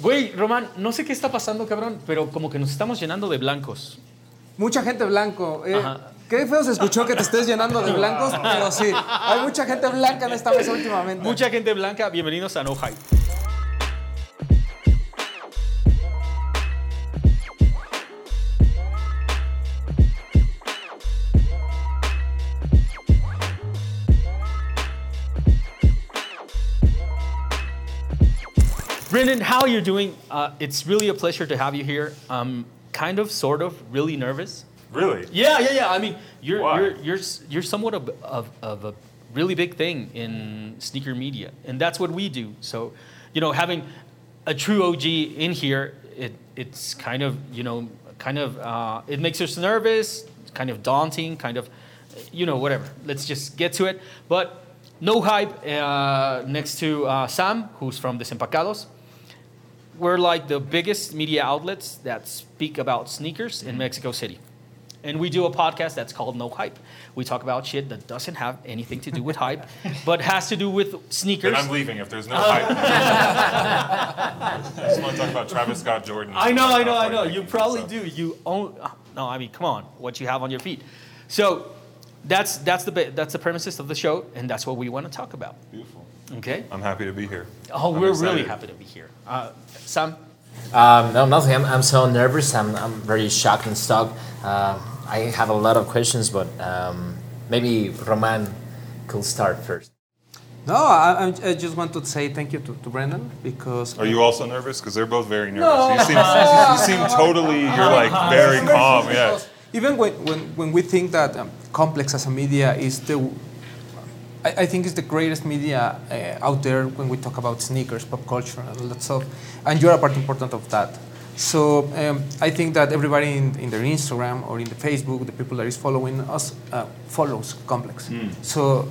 Güey, Román, no sé qué está pasando, cabrón, pero como que nos estamos llenando de blancos. Mucha gente blanco. eh, qué feo se escuchó que te estés llenando de blancos, pero sí, hay mucha gente blanca en esta mesa últimamente. Mucha gente blanca, bienvenidos a No Hype. Brendan, how are you doing? Uh, it's really a pleasure to have you here. Um, kind of, sort of, really nervous. Really? Yeah, yeah, yeah. I mean, you're Why? you're you're you're somewhat of, of, of a really big thing in sneaker media, and that's what we do. So, you know, having a true OG in here, it it's kind of you know kind of uh, it makes us nervous, kind of daunting, kind of you know whatever. Let's just get to it. But no hype uh, next to uh, Sam, who's from Desempacados. We're like the biggest media outlets that speak about sneakers in Mexico City. And we do a podcast that's called No Hype. We talk about shit that doesn't have anything to do with hype, but has to do with sneakers. Then I'm leaving if there's no hype. I just want to talk about Travis Scott Jordan. I know, I know, I know. You probably stuff. do. You own. No, I mean, come on. What you have on your feet. So, that's that's the ba- that's the premises of the show, and that's what we want to talk about. Beautiful. Okay. I'm happy to be here. Oh, I'm we're really happy to be here. Uh, Sam. Um, no, nothing. I'm, I'm so nervous. I'm, I'm very shocked and stuck. Uh, I have a lot of questions, but um, maybe Roman could start first. No, I, I'm- just want to say thank you to, to Brendan because. Are you also nervous? Because they're both very nervous. You, seem, you seem totally, you're like very calm. Yeah. Even when, when, when we think that um, Complex as a media is the, I, I think it's the greatest media uh, out there when we talk about sneakers, pop culture, and all that stuff, and you're a part important of that. So um, I think that everybody in, in their Instagram or in the Facebook, the people that is following us, uh, follows Complex. So. uh,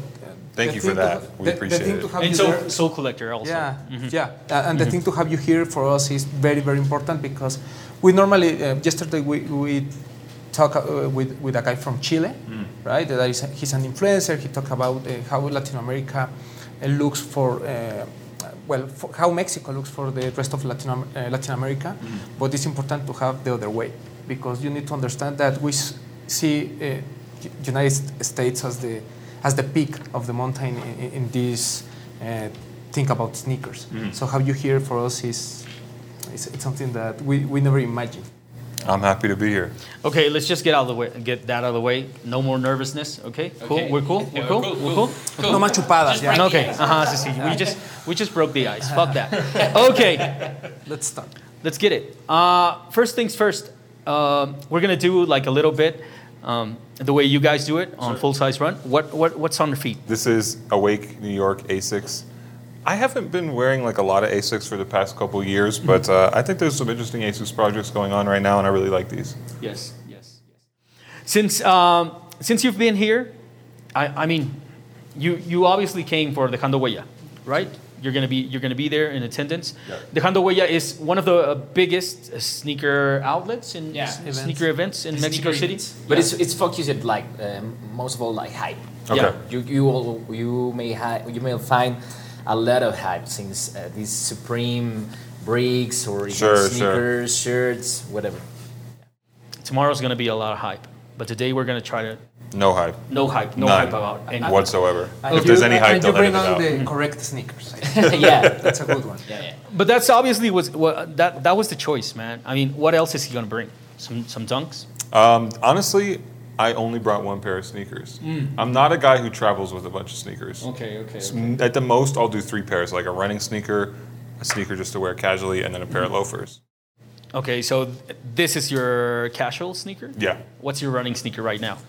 Thank you for that. ha- We the- the appreciate thing it. to have And you Sole, there- Sole Collector also. yeah, Mm-hmm. yeah. Uh, and the thing to have you here for us is very, very important because we normally, uh, yesterday we, we talk uh, with, with a guy from Chile, Mm. right? That is, he's an influencer. He talked about uh, how Latin America uh, looks for, uh, well, for how Mexico looks for the rest of Latin, uh, Latin America. Mm. But it's important to have the other way because you need to understand that we see uh, United States as the as the peak of the mountain in, in, this uh, think about sneakers. So how you hear for us is, is it's something that we, we never imagined. I'm happy to be here. Okay, let's just get out of the way. Get that out of the way. No more nervousness. Okay, cool. Okay. We're cool. We're cool. cool, We're cool. cool. No más chupadas, Just ya. break- Okay. Uh-huh, sí, sí. We just we just broke the ice. Fuck that. Okay, Let's start. let's get it. Uh, first things first. Um, we're gonna do like a little bit um, the way you guys do it on full size run. What what what's on your feet? This is Awake New York Asics. I haven't been wearing like a lot of Asics for the past couple years, but uh, I think there's some interesting Asics projects going on right now, and I really like these. Yes, yes, yes. Since um, since you've been here, I, I mean, you you obviously came for the Hando right? You're gonna be you're gonna be there in attendance. Yeah. The Hando is one of the uh, biggest uh, sneaker outlets and Yeah. s- Events. sneaker events in Mexico City. events. But it's, it's focused like um, most of all like hype. Okay. Yeah. You you all, you may ha- you may find a lot of hype since uh, these Supreme breaks or even Sure, sure. sneakers, shirts, whatever. Tomorrow's gonna be a lot of hype, but today we're gonna try to No hype. no hype, no None hype about any. whatsoever. And if there's any hype, and they'll you bring it on out. the correct sneakers. Yeah. That's a good one. Yeah, yeah. But that's obviously was what that that was the choice, man. I mean, what else is he gonna bring? Some some dunks. Um, honestly, I only brought one pair of sneakers. Hmm. I'm not a guy who travels with a bunch of sneakers. Okay, okay. S- At the most, I'll do three pairs, like a running sneaker, a sneaker just to wear casually, and then a pair of hmm. loafers. Okay, so th- this is your casual sneaker. Yeah. What's your running sneaker right now?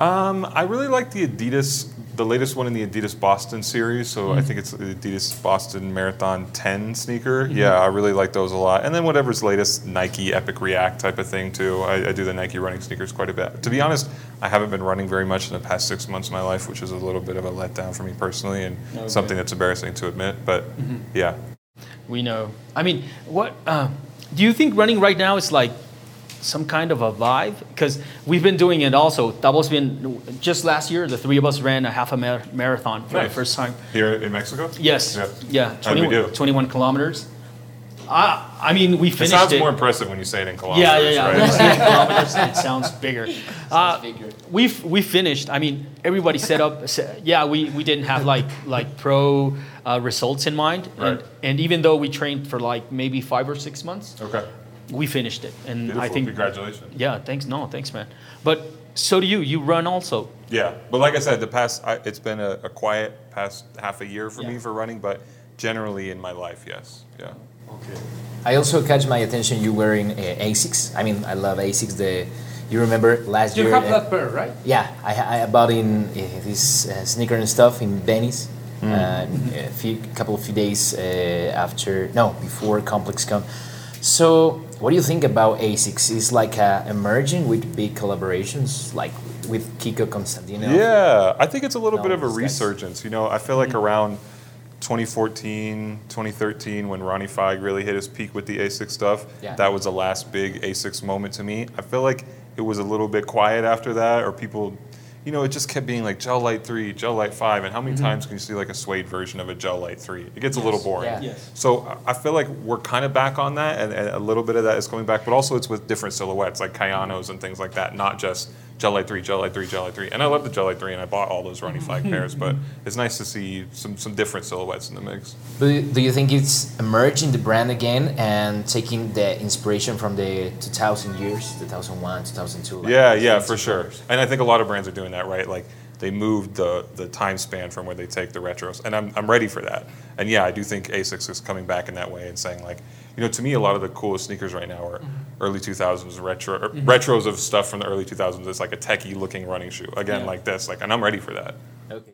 Um, I really like the Adidas, the latest one in the Adidas Boston series. So I think it's the Adidas Boston Marathon 10 sneaker. Yeah, I really like those a lot. And then whatever's latest, Nike Epic React type of thing too. I, I do the Nike running sneakers quite a bit. To be honest, I haven't been running very much in the past six months of my life, which is a little bit of a letdown for me personally, and something that's embarrassing to admit. But yeah, We know. I mean, what uh, do you think running right now is like some kind of a vibe? Because we've been doing it also. Tabo's been just last year. The three of us ran a half a mar- marathon for the first time. here in Mexico. Yes. Yeah. Yeah. How'd we 21, do? 21 kilometers. I, I mean, we finished. It sounds it. more impressive when you say it in kilometers. yeah, yeah, yeah. Right? say it kilometers, it sounds bigger. Uh, bigger. we we finished. I mean, everybody set up. se- Yeah, we, we didn't have like like pro uh, results in mind, and, Right. and even though we trained for like maybe five or six months, Okay. We finished it. And Beautiful. I think, Congratulations. yeah, thanks. No, thanks, man. But so do you. You run also. Yeah, but like I said, the past I, it's been a, a quiet past half a year for me for running, but generally in my life, yes, yeah. Okay. I also catch my attention. You wearing uh, Asics. I mean, I love Asics. The you remember last You year? You have uh, that pair, right? Yeah, I, I bought in uh, this uh, sneaker and stuff in Venice. Mm. Uh, a few couple of few days uh, after, no, before ComplexCon. So, what do you think about ASICS? Is like uh, emerging with big collaborations, like with Kiko Kostadinov? Yeah, I think it's a little No, bit of a these guys. resurgence. You know, I feel like around 2014, 2013, when Ronnie Fieg really hit his peak with the ASICS stuff, Yeah. that was the last big ASICS moment to me. I feel like it was a little bit quiet after that, or people, you know, it just kept being like Gel Lyte 3, Gel Lyte 5, and how many mm-hmm. times can you see like a suede version of a Gel Lyte 3? It gets a little boring. Yeah. Yes. So I- I feel like we're kind of back on that, and, and a little bit of that is coming back, but also it's with different silhouettes like Kayanos and things like that, not just Gel Lyte 3, Gel Lyte 3, Gel Lyte 3. And I love the mm-hmm. Gel Lyte 3, and I bought all those Ronnie Fieg mm-hmm. pairs, but mm-hmm. it's nice to see some, some different silhouettes in the mix. Do you, do you think it's emerging the brand again and taking the inspiration from the 2000 years, 2001, 2002? like Yeah, yeah, for sure. colors? And I think a lot of brands are doing that, right? Like they moved the, the time span from where they take the retros, and I'm, I'm ready for that. And yeah, I do think Asics is coming back in that way and saying like, you know, to me, a lot of the coolest sneakers right now are early 2000s retro or retros of stuff from the early 2000s. It's like a techie looking running shoe again, Yeah. like this, like, and I'm ready for that. Okay.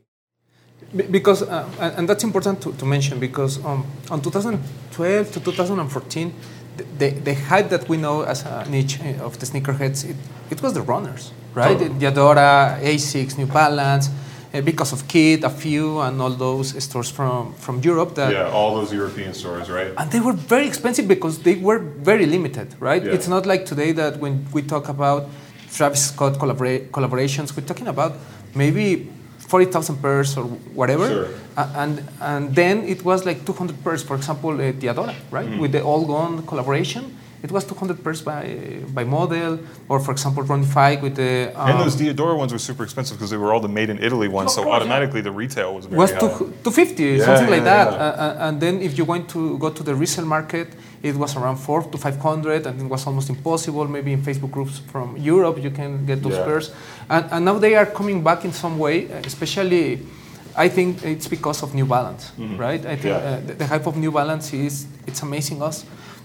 Because, uh, and and that's important to, to mention because um, on 2012 to 2014, the, the, the hype that we know as a niche uh, of the sneakerheads, it, it was the runners, right? Totally. Diadora, Asics, New Balance, uh, because of Kid, Afew, and all those stores from, from Europe that Yeah, all those European stores, right? and they were very expensive because they were very limited, right? Yeah. It's not like today that when we talk about Travis Scott collabora- collaborations, we're talking about maybe 40,000 pairs or whatever. Sure. A- And, and then it was like 200 pairs, for example, uh, Diadora, right? Mm-hmm. With the All Gone collaboration. It was 200 pairs by, by model, or for example, Fike with the. Um, And those Diadora ones were super expensive because they were all the made in Italy ones, so course, yeah. automatically the retail was very was high. 250 Yeah, something like yeah, that yeah. Uh, uh, and then if you want to go to the resale market it was around 4 to 500 and it was almost impossible maybe in facebook groups from europe you can get those pairs and, and now they are coming back in some way especially i think it's because of new balance right i think Mm-hmm. Yeah. uh, the, the hype of new balance is it's amazing us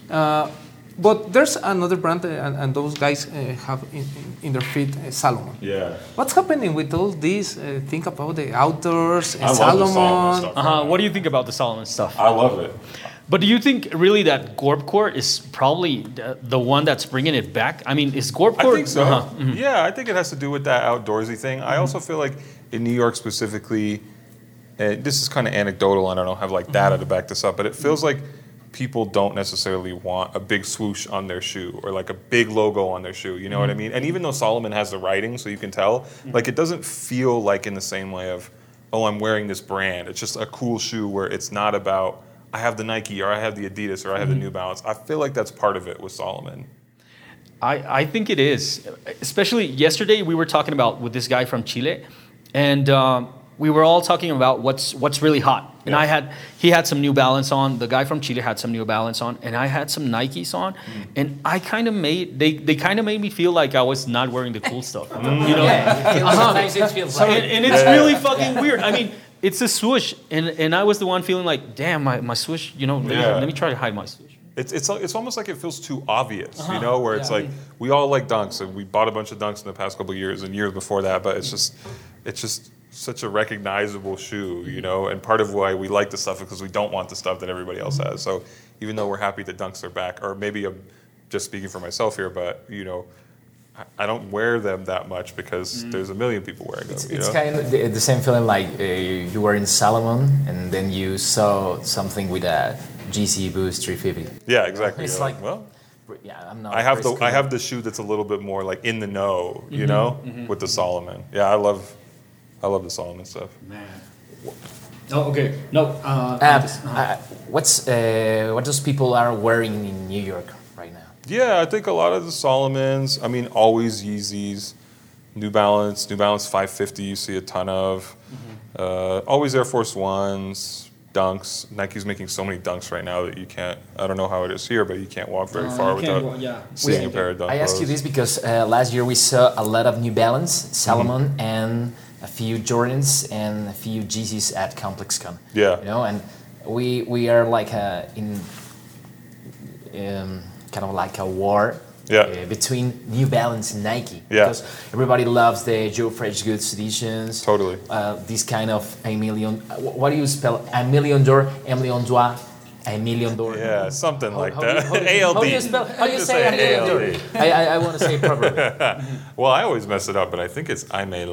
uh, but there's another brand uh, and, and those guys uh, have in, in, in their feet uh, salomon Yeah. What's happening with all these? Uh, think about the outdoors, I and love the Salomon Salomon. stuff. Uh-huh. What do you think about the Salomon stuff? I love it. But do you think really that Gorpcore is probably the, the one that's bringing it back? I mean, is Gorpcore? I think so. Uh-huh. Yeah, I think it has to do with that outdoorsy thing. I also feel like in New York specifically, and this is kind of anecdotal, and I don't have like data to back this up, but it feels like people don't necessarily want a big swoosh on their shoe or like a big logo on their shoe. You know what I mm-hmm. mean? And even though Salomon has the writing, so you can tell, mm-hmm. like it doesn't feel like in the same way of, oh, I'm wearing this brand. It's just a cool shoe where it's not about. I have the Nike or I have the Adidas or I have the mm-hmm. New Balance. I feel like that's part of it with Salomon. I, I think it is. Especially yesterday, we were talking about with this guy from Chile, and um, we were all talking about what's what's really hot. And Yeah. I had he had some New Balance on. The guy from Chile had some New Balance on, and I had some Nikes on. Mm. And I kind of made they they kind of made me feel like I was not wearing the cool stuff. Mm. You know. Yeah, it feels, uh-huh. sometimes it feels like And, and it's really fucking weird. I mean, it's a swoosh, and, and I was the one feeling like, damn, my, my swoosh, you know, let, me, Yeah. let me try to hide my swoosh. It's, it's, it's almost like it feels too obvious, you uh-huh. know, where it's Yeah. like we all like dunks and we bought a bunch of dunks in the past couple of years and years before that, but it's just it's just such a recognizable shoe, you mm-hmm. know, and part of why we like the stuff is because we don't want the stuff that everybody else mm-hmm. has. So even though we're happy that dunks are back, or maybe I'm just speaking for myself here, but you know, I- don't wear them that much because mm-hmm. there's a million people wearing them. It's, it's kind of the, the same feeling like uh, you were in Salomon and then you saw something with a Yeezy Boost 350. yeah, exactly. It's You're like- well, Yeah, I'm not. I have the I have the shoe that's a little bit more like in the know, you know, with the Salomon. Yeah, I love I love the Salomon stuff. Man. Oh, okay. No. Uh, Uh, this- uh, what's uh, what does people are wearing in New York right now? Yeah, I think a lot of the Salomons. I mean, always Yeezys, New Balance, New Balance 550. You see a ton of. Uh, always Air Force Ones, Dunks. Nike's making so many Dunks right now that you can't. I don't know how it is here, but you can't walk very Uh, far without wa- yeah. seeing a pair of Dunk. I ask you this because uh, last year we saw a lot of New Balance, Salomon, and a few Jordans and a few Yeezys at ComplexCon. Yeah. You know, and we we are like uh, in um, kind of like a war. Yeah. uh, between New Balance and Nike. Yeah. Because everybody loves the Joe Fresh Goods editions. Totally. Uh, this kind of a million. uh, What do you spell? A million door, a million doigt, a million door. Yeah, something like How do that. you- how do you- ALD. How do you spell? How do you say, say a million door? ALD. I, I, I want to say it properly. Well, I always mess it up, but I think it's Aime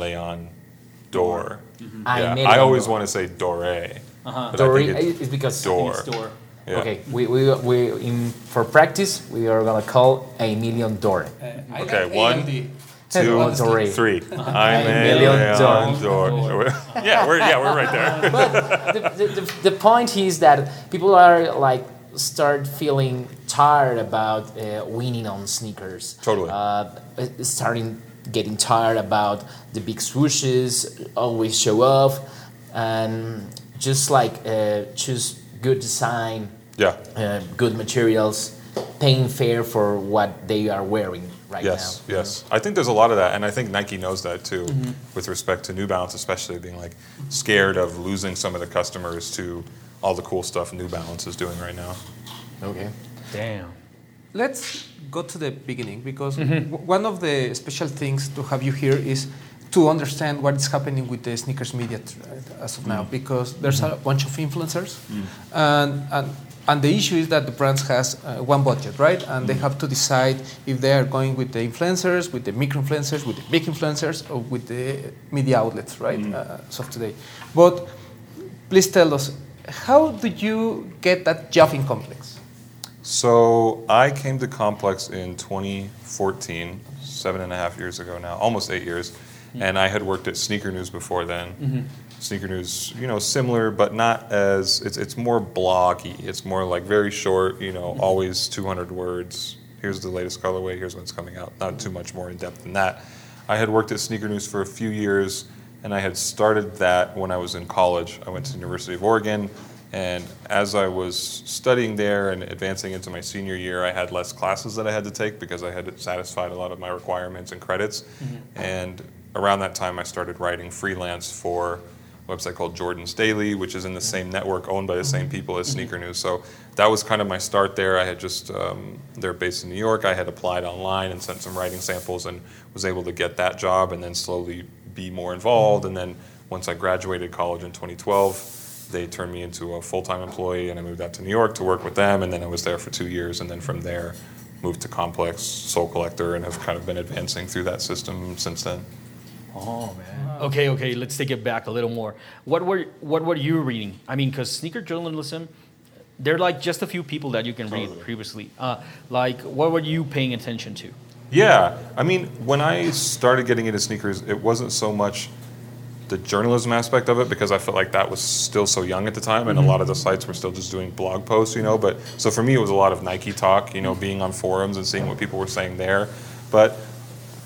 Leon Dor. I Yeah, made I always door. want to say Dore. Uh-huh. Dory is because Door. store. Yeah. Okay, we, we, we in for practice we are gonna call a million door. I Okay, like one, ALD. Two, One Dore. three. Aime million Leon Dor. Dor. Yeah, we're yeah we're right there. the, the, the, the point is that people are like start feeling tired about uh, winning on sneakers. Totally. Uh, starting getting tired about the big swooshes, always show off, and just like uh, choose good design, Yeah. uh, good materials, paying fair for what they are wearing right Yes, now. yes. I think there's a lot of that, and I think Nike knows that too, Mm-hmm. with respect to New Balance, especially being like scared of losing some of the customers to all the cool stuff New Balance is doing right now. Okay. Damn. Let's go to the beginning because mm-hmm. w- one of the special things to have you here is to understand what is happening with the sneakers media uh, as of now mm. because there's a mm-hmm. bunch of influencers mm. and, and and the issue is that the brands has uh, one budget right? And they mm. have to decide if they are going with the influencers with the micro influencers with the big influencers or with the media outlets right? Uh, as of today. But please tell us how do you get that job in complex So I came to Complex in 2014, seven and a half years ago now, almost eight years, hmm. and I had worked at Sneaker News before then. Mm-hmm. Sneaker News, you know, similar but not as it's it's more bloggy. It's more like very short, you know, mm-hmm. always 200 words. Here's the latest colorway. Here's when it's coming out. Not too mm-hmm. much more in depth than that. I had worked at Sneaker News for a few years, and I had started that when I was in college. I went to the University of Oregon, and as I was studying there and advancing into my senior year, I had less classes that I had to take because I had satisfied a lot of my requirements and credits. Mm-hmm. And around that time, I started writing freelance for a website called Jordan's Daily, which is in the same network owned by the same mm-hmm. people as mm-hmm. Sneaker News. So that was kind of my start there. I had just, um, they're based in New York. I had applied online and sent some writing samples and was able to get that job and then slowly be more involved. And then once I graduated college in 2012, they turned me into a full-time employee and I moved out to New York to work with them and then I was there for two years and then from there moved to Complex, Sole Collector and have kind of been advancing through that system since then. Oh man. Okay, okay. Let's take it back a little more. What were what were you reading? I mean, because sneaker journalism, there are like just a few people that you can read previously. Uh, like, what were you paying attention to? Yeah, I mean, when I started getting into sneakers, it wasn't so much the journalism aspect of it because I felt like that was still so young at the time, and a mm-hmm. lot of the sites were still just doing blog posts, you know. But so for me, it was a lot of Nike talk, you know, being on forums and seeing what people were saying there. But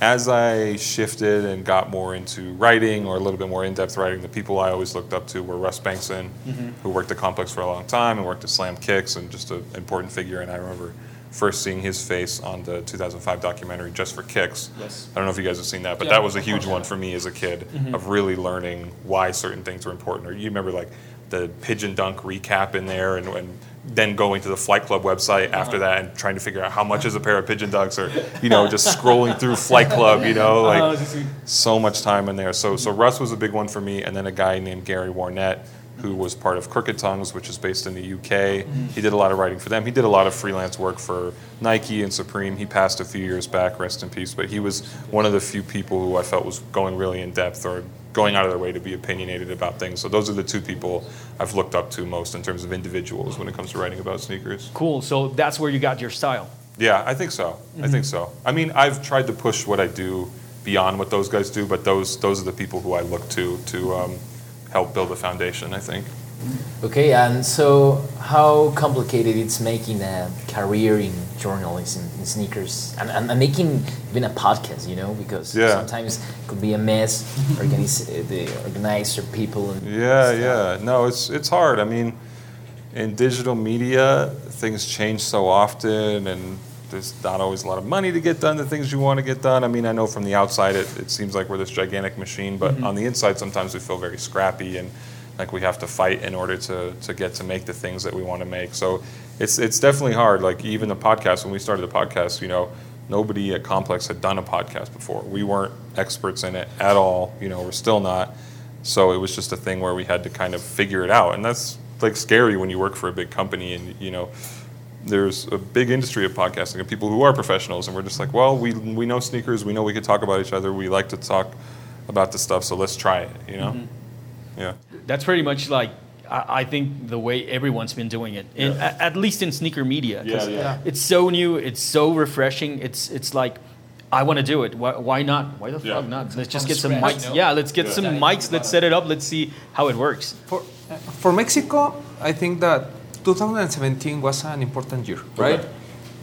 as I shifted and got more into writing or a little bit more in-depth writing, the people I always looked up to were Russ Bengtson, mm-hmm. who worked at Complex for a long time and worked at Slam Kicks and just an important figure. And I remember first seeing his face on the 2005 documentary Just for Kicks. Yes. I don't know if you guys have seen that, but Yeah, that was a huge one for me as a kid of really learning why certain things were important. Or you remember like the pigeon dunk recap in there and, and then going to the Flight Club website after that and trying to figure out how much is a pair of pigeon dunks or, you know, just scrolling through Flight Club, you know, like so much time in there. So, so Russ was a big one for me. And then a guy named Gary Warnett, who was part of Crooked Tongues, which is based in the UK. He did a lot of writing for them. He did a lot of freelance work for Nike and Supreme. He passed a few years back, rest in peace. But he was one of the few people who I felt was going really in depth or going out of their way to be opinionated about things. So those are the two people I've looked up to most in terms of individuals when it comes to writing about sneakers. Cool. So that's where you got your style. Yeah, I think so. I think so. I mean, I've tried to push what I do beyond what those guys do, but those those are the people who I look to to um, help build a foundation. I think. Okay, and so how complicated it's making a career in journalism in sneakers and, and, and making even a podcast, you know, because Yeah. sometimes it could be a mess, organize, uh, the organizer people and Yeah, stuff. yeah. No, it's it's hard. I mean, in digital media, things change so often, and there's not always a lot of money to get done the things you want to get done. I mean, I know from the outside it, it seems like we're this gigantic machine, but mm-hmm. on the inside, sometimes we feel very scrappy and like we have to fight in order to, to get to make the things that we want to make. So it's it's definitely hard. Like even the podcast, when we started the podcast, you know, nobody at Complex had done a podcast before. We weren't experts in it at all. You know, we're still not. So it was just a thing where we had to kind of figure it out, and that's like scary when you work for a big company and you know there's a big industry of podcasting and people who are professionals, and we're just like, well, we we know sneakers, we know we could talk about each other, we like to talk about the stuff, so let's try it. You know, yeah. That's pretty much like I, I think the way everyone's been doing it, in, Yeah. a- at least in sneaker media. Yeah, yeah. It's so new. It's so refreshing. It's it's like. I want to do it. Why, why not? Why the Yeah. fuck not? Let's just get some mics. no? Yeah, let's get Yeah. some mics. Let's set it up. Let's see how it works. For, uh, for Mexico, I think that 2017 was an important year, right?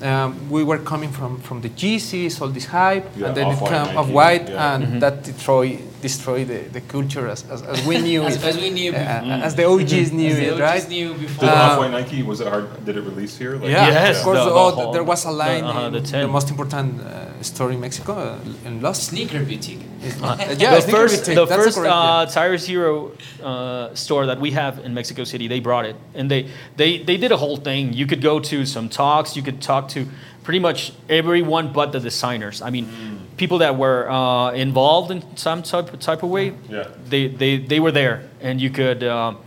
Um, we were coming from, from the Yeezys, all this hype, Yeah, and then it came Nike, off white, yeah. and that destroyed destroyed the, the culture as, as, as we knew As, it, as we knew uh, before. as the OGs knew as the it, OGs right? knew before. Did Uh, Off-White Nike was it hard? Did it release here? Like, Yeah, Yes, of course. the- the oh, whole- there was a line the- uh-huh, in the the, 10. most important uh, store in Mexico, uh, in Lost. Sneaker boutique. Uh, yeah, the first, retake, the that's first correct, yeah. uh, Tier Zero uh, store that we have in Mexico City, they brought it, and they, they they did a whole thing. You could go to some talks. You could talk to pretty much everyone but the designers. I mean, people that were uh, involved in some type type of way. Yeah. They they they were there, and you could. Um,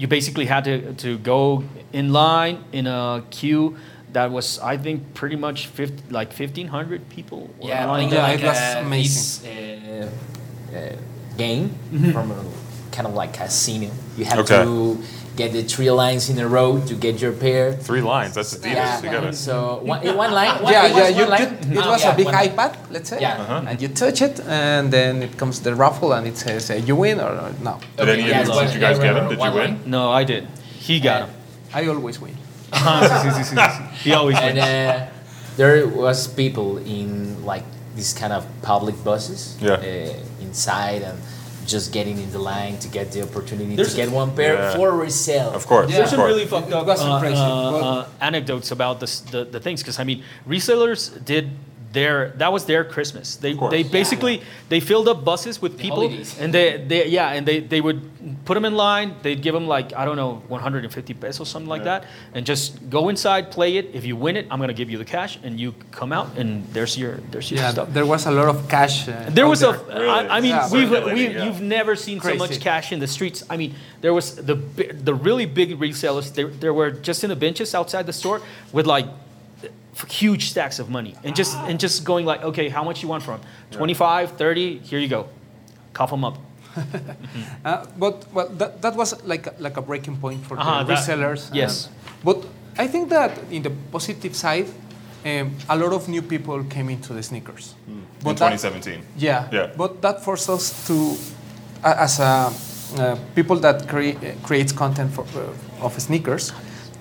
you basically had to, to go in line in a queue that was, I think, pretty much 50, like 1,500 people. Yeah, lined like, Yeah, up. like it was uh, amazing. this, uh, uh, game from a, kind of like casino. You have Okay. to get the three lines in a row to get your pair. Three lines. That's Adidas. Yeah. You gotta. So one, one line. One, yeah, it was yeah. one You, line. you, it Ah, was yeah, a big one line. iPad, let's say, Yeah. Uh-huh. and you touch it, and then it comes the raffle, and it says uh, you win or or no. Did any of yeah, you, it's did you guys get them? Did you win? line. No, I did. He got him. I always win. he always and uh, there was people in like these kind of public buses Yeah. uh, inside and just getting in the line to get the opportunity There's- to get one pair Yeah. for resale. Of course. Yeah. There's of some course. really fucked up wasn't uh, crazy. uh, uh, anecdotes about this, the, the things because I mean resellers did their that was their Christmas. They they basically they filled up buses with people holidays. and they, they yeah and they, they would put them in line. They'd give them like I don't know 150 pesos something like Yeah. that and just go inside play it. If you win it, I'm gonna give you the cash and you come out and there's your there's your Yeah, stuff. there was a lot of cash. Uh, There out was a. there. Really? I, I mean, Yeah. we've, Circulating, we've yeah. you've never seen so much cash in the streets. I mean, there was the the really big resellers. There, there were just in the benches outside the store with like huge stacks of money and just and just going like, okay, how much you want from? 25, 30, here you go, cough them up. Uh, but well, that, that was like a, like a breaking point for Uh-huh, the that- resellers. yes. and- but I think that in the positive side, um, a lot of new people came into the sneakers. In But that- 2017. Yeah. Yeah. But that forced us to, a- as a, uh, people that crea- uh, creates content for, uh, of sneakers,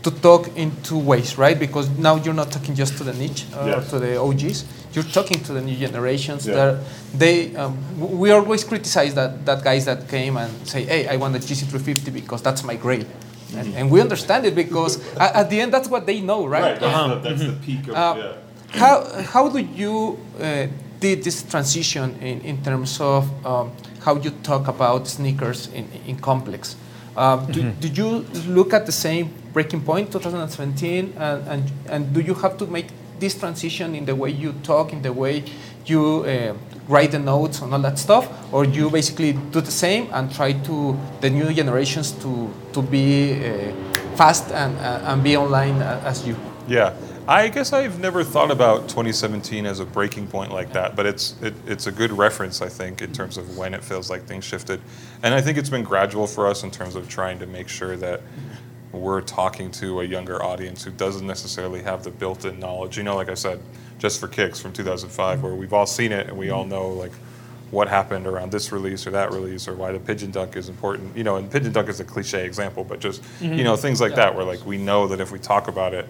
to talk in two ways, right? Because now you're not talking just to the niche uh, or Yes. to the OGs. You're talking to the new generations. Yeah. That they, um, we always criticize that, that guys that came and say, "Hey, I want the Yeezy 350 because that's my grade," Mm-hmm. and, and we understand it because at, at the end that's what they know, right? That's, the, that's the peak of Uh, yeah. How, how do you uh, did this transition in, in terms of um, how you talk about sneakers in, in complex? Um, do, did you look at the same breaking point 2017 and, and, and do you have to make this transition in the way you talk in the way you uh, write the notes and all that stuff? Or you basically do the same and try to the new generations to, to be uh, fast and, uh, and be online as you? Yeah, I guess I've never thought about 2017 as a breaking point like that, but it's it, it's a good reference, I think, in terms of when it feels like things shifted, and I think it's been gradual for us in terms of trying to make sure that we're talking to a younger audience who doesn't necessarily have the built-in knowledge. You know, like I said, just for kicks from 2005, mm-hmm. where we've all seen it and we all mm-hmm. know like what happened around this release or that release or why the pigeon dunk is important. You know, and pigeon dunk is a cliche example, but just mm-hmm. you know things like that where like we know that if we talk about it,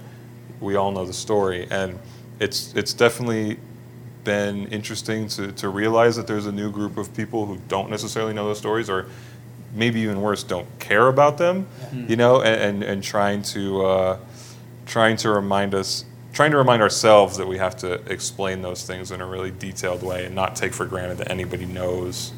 we all know the story, and it's it's definitely been interesting to, to realize that there's a new group of people who don't necessarily know those stories or maybe even worse don't care about them you know and, and, and trying to uh, trying to remind us trying to remind ourselves that we have to explain those things in a really detailed way and not take for granted that anybody knows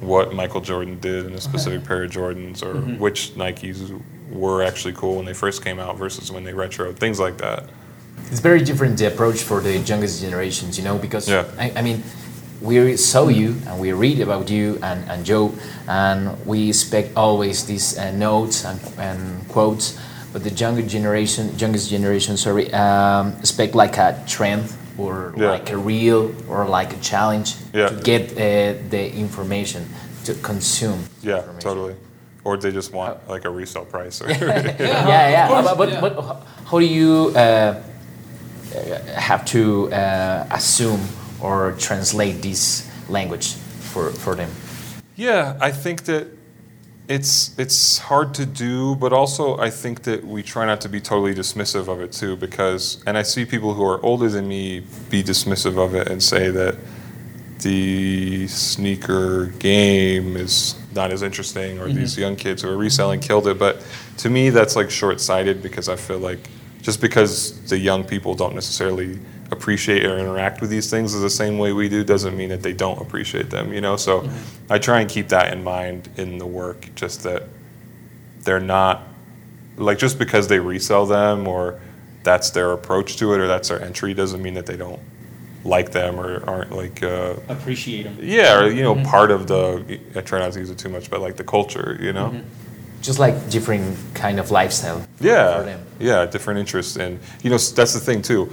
what Michael Jordan did in a specific pair of Jordans or which Nikes were actually cool when they first came out versus when they retroed things like that. It's very different the approach for the youngest generations, you know, because Yeah. I, I mean, we saw you and we read about you and, and Joe, and we expect always these uh, notes and, and quotes, but the younger generation, youngest generation, sorry, um, expect like a trend or Yeah. like a reel or like a challenge Yeah. to get uh, the information to consume. yeah totally or they just want like a resale price or yeah, yeah. course, but, but, yeah. but how do you uh, uh, have to uh, assume or translate this language for, for them? Yeah, I think that it's it's hard to do, but also I think that we try not to be totally dismissive of it too, because and I see people who are older than me be dismissive of it and say that the sneaker game is not as interesting, or mm-hmm. these young kids who are reselling killed it. But to me, that's like short-sighted because I feel like just because the young people don't necessarily appreciate or interact with these things is the same way we do doesn't mean that they don't appreciate them you know? So mm-hmm. i try and keep that in mind in the work just that they're not like just because they resell them or that's their approach to it or that's their entry doesn't mean that they don't like them or aren't like uh, Appreciate them. yeah or you know mm-hmm. part of the i try not to use it too much but like the culture you know? Mm-hmm. Just like different kind of lifestyle for yeah them. yeah different interests and you know that's the thing too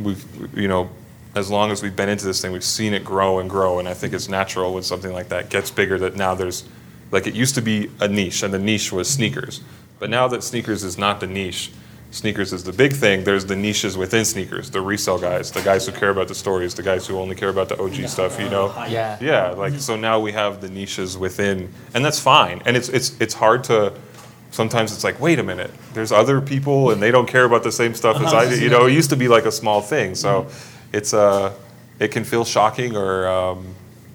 we've you know as long as we've been into this thing we've seen it grow and grow and i think it's natural when something like that gets bigger that now there's like it used to be a niche and the niche was sneakers but now that sneakers is not the niche sneakers is the big thing there's the niches within sneakers the resale guys the guys who care about the stories the guys who only care about the og stuff you know Yeah. yeah, like so now we have the niches within, and that's fine. And it's it's it's hard to. Sometimes it's like, wait a minute, there's other people and they don't care about the same stuff as I do. You know, it used to be like a small thing, so it's uh, it can feel shocking or um,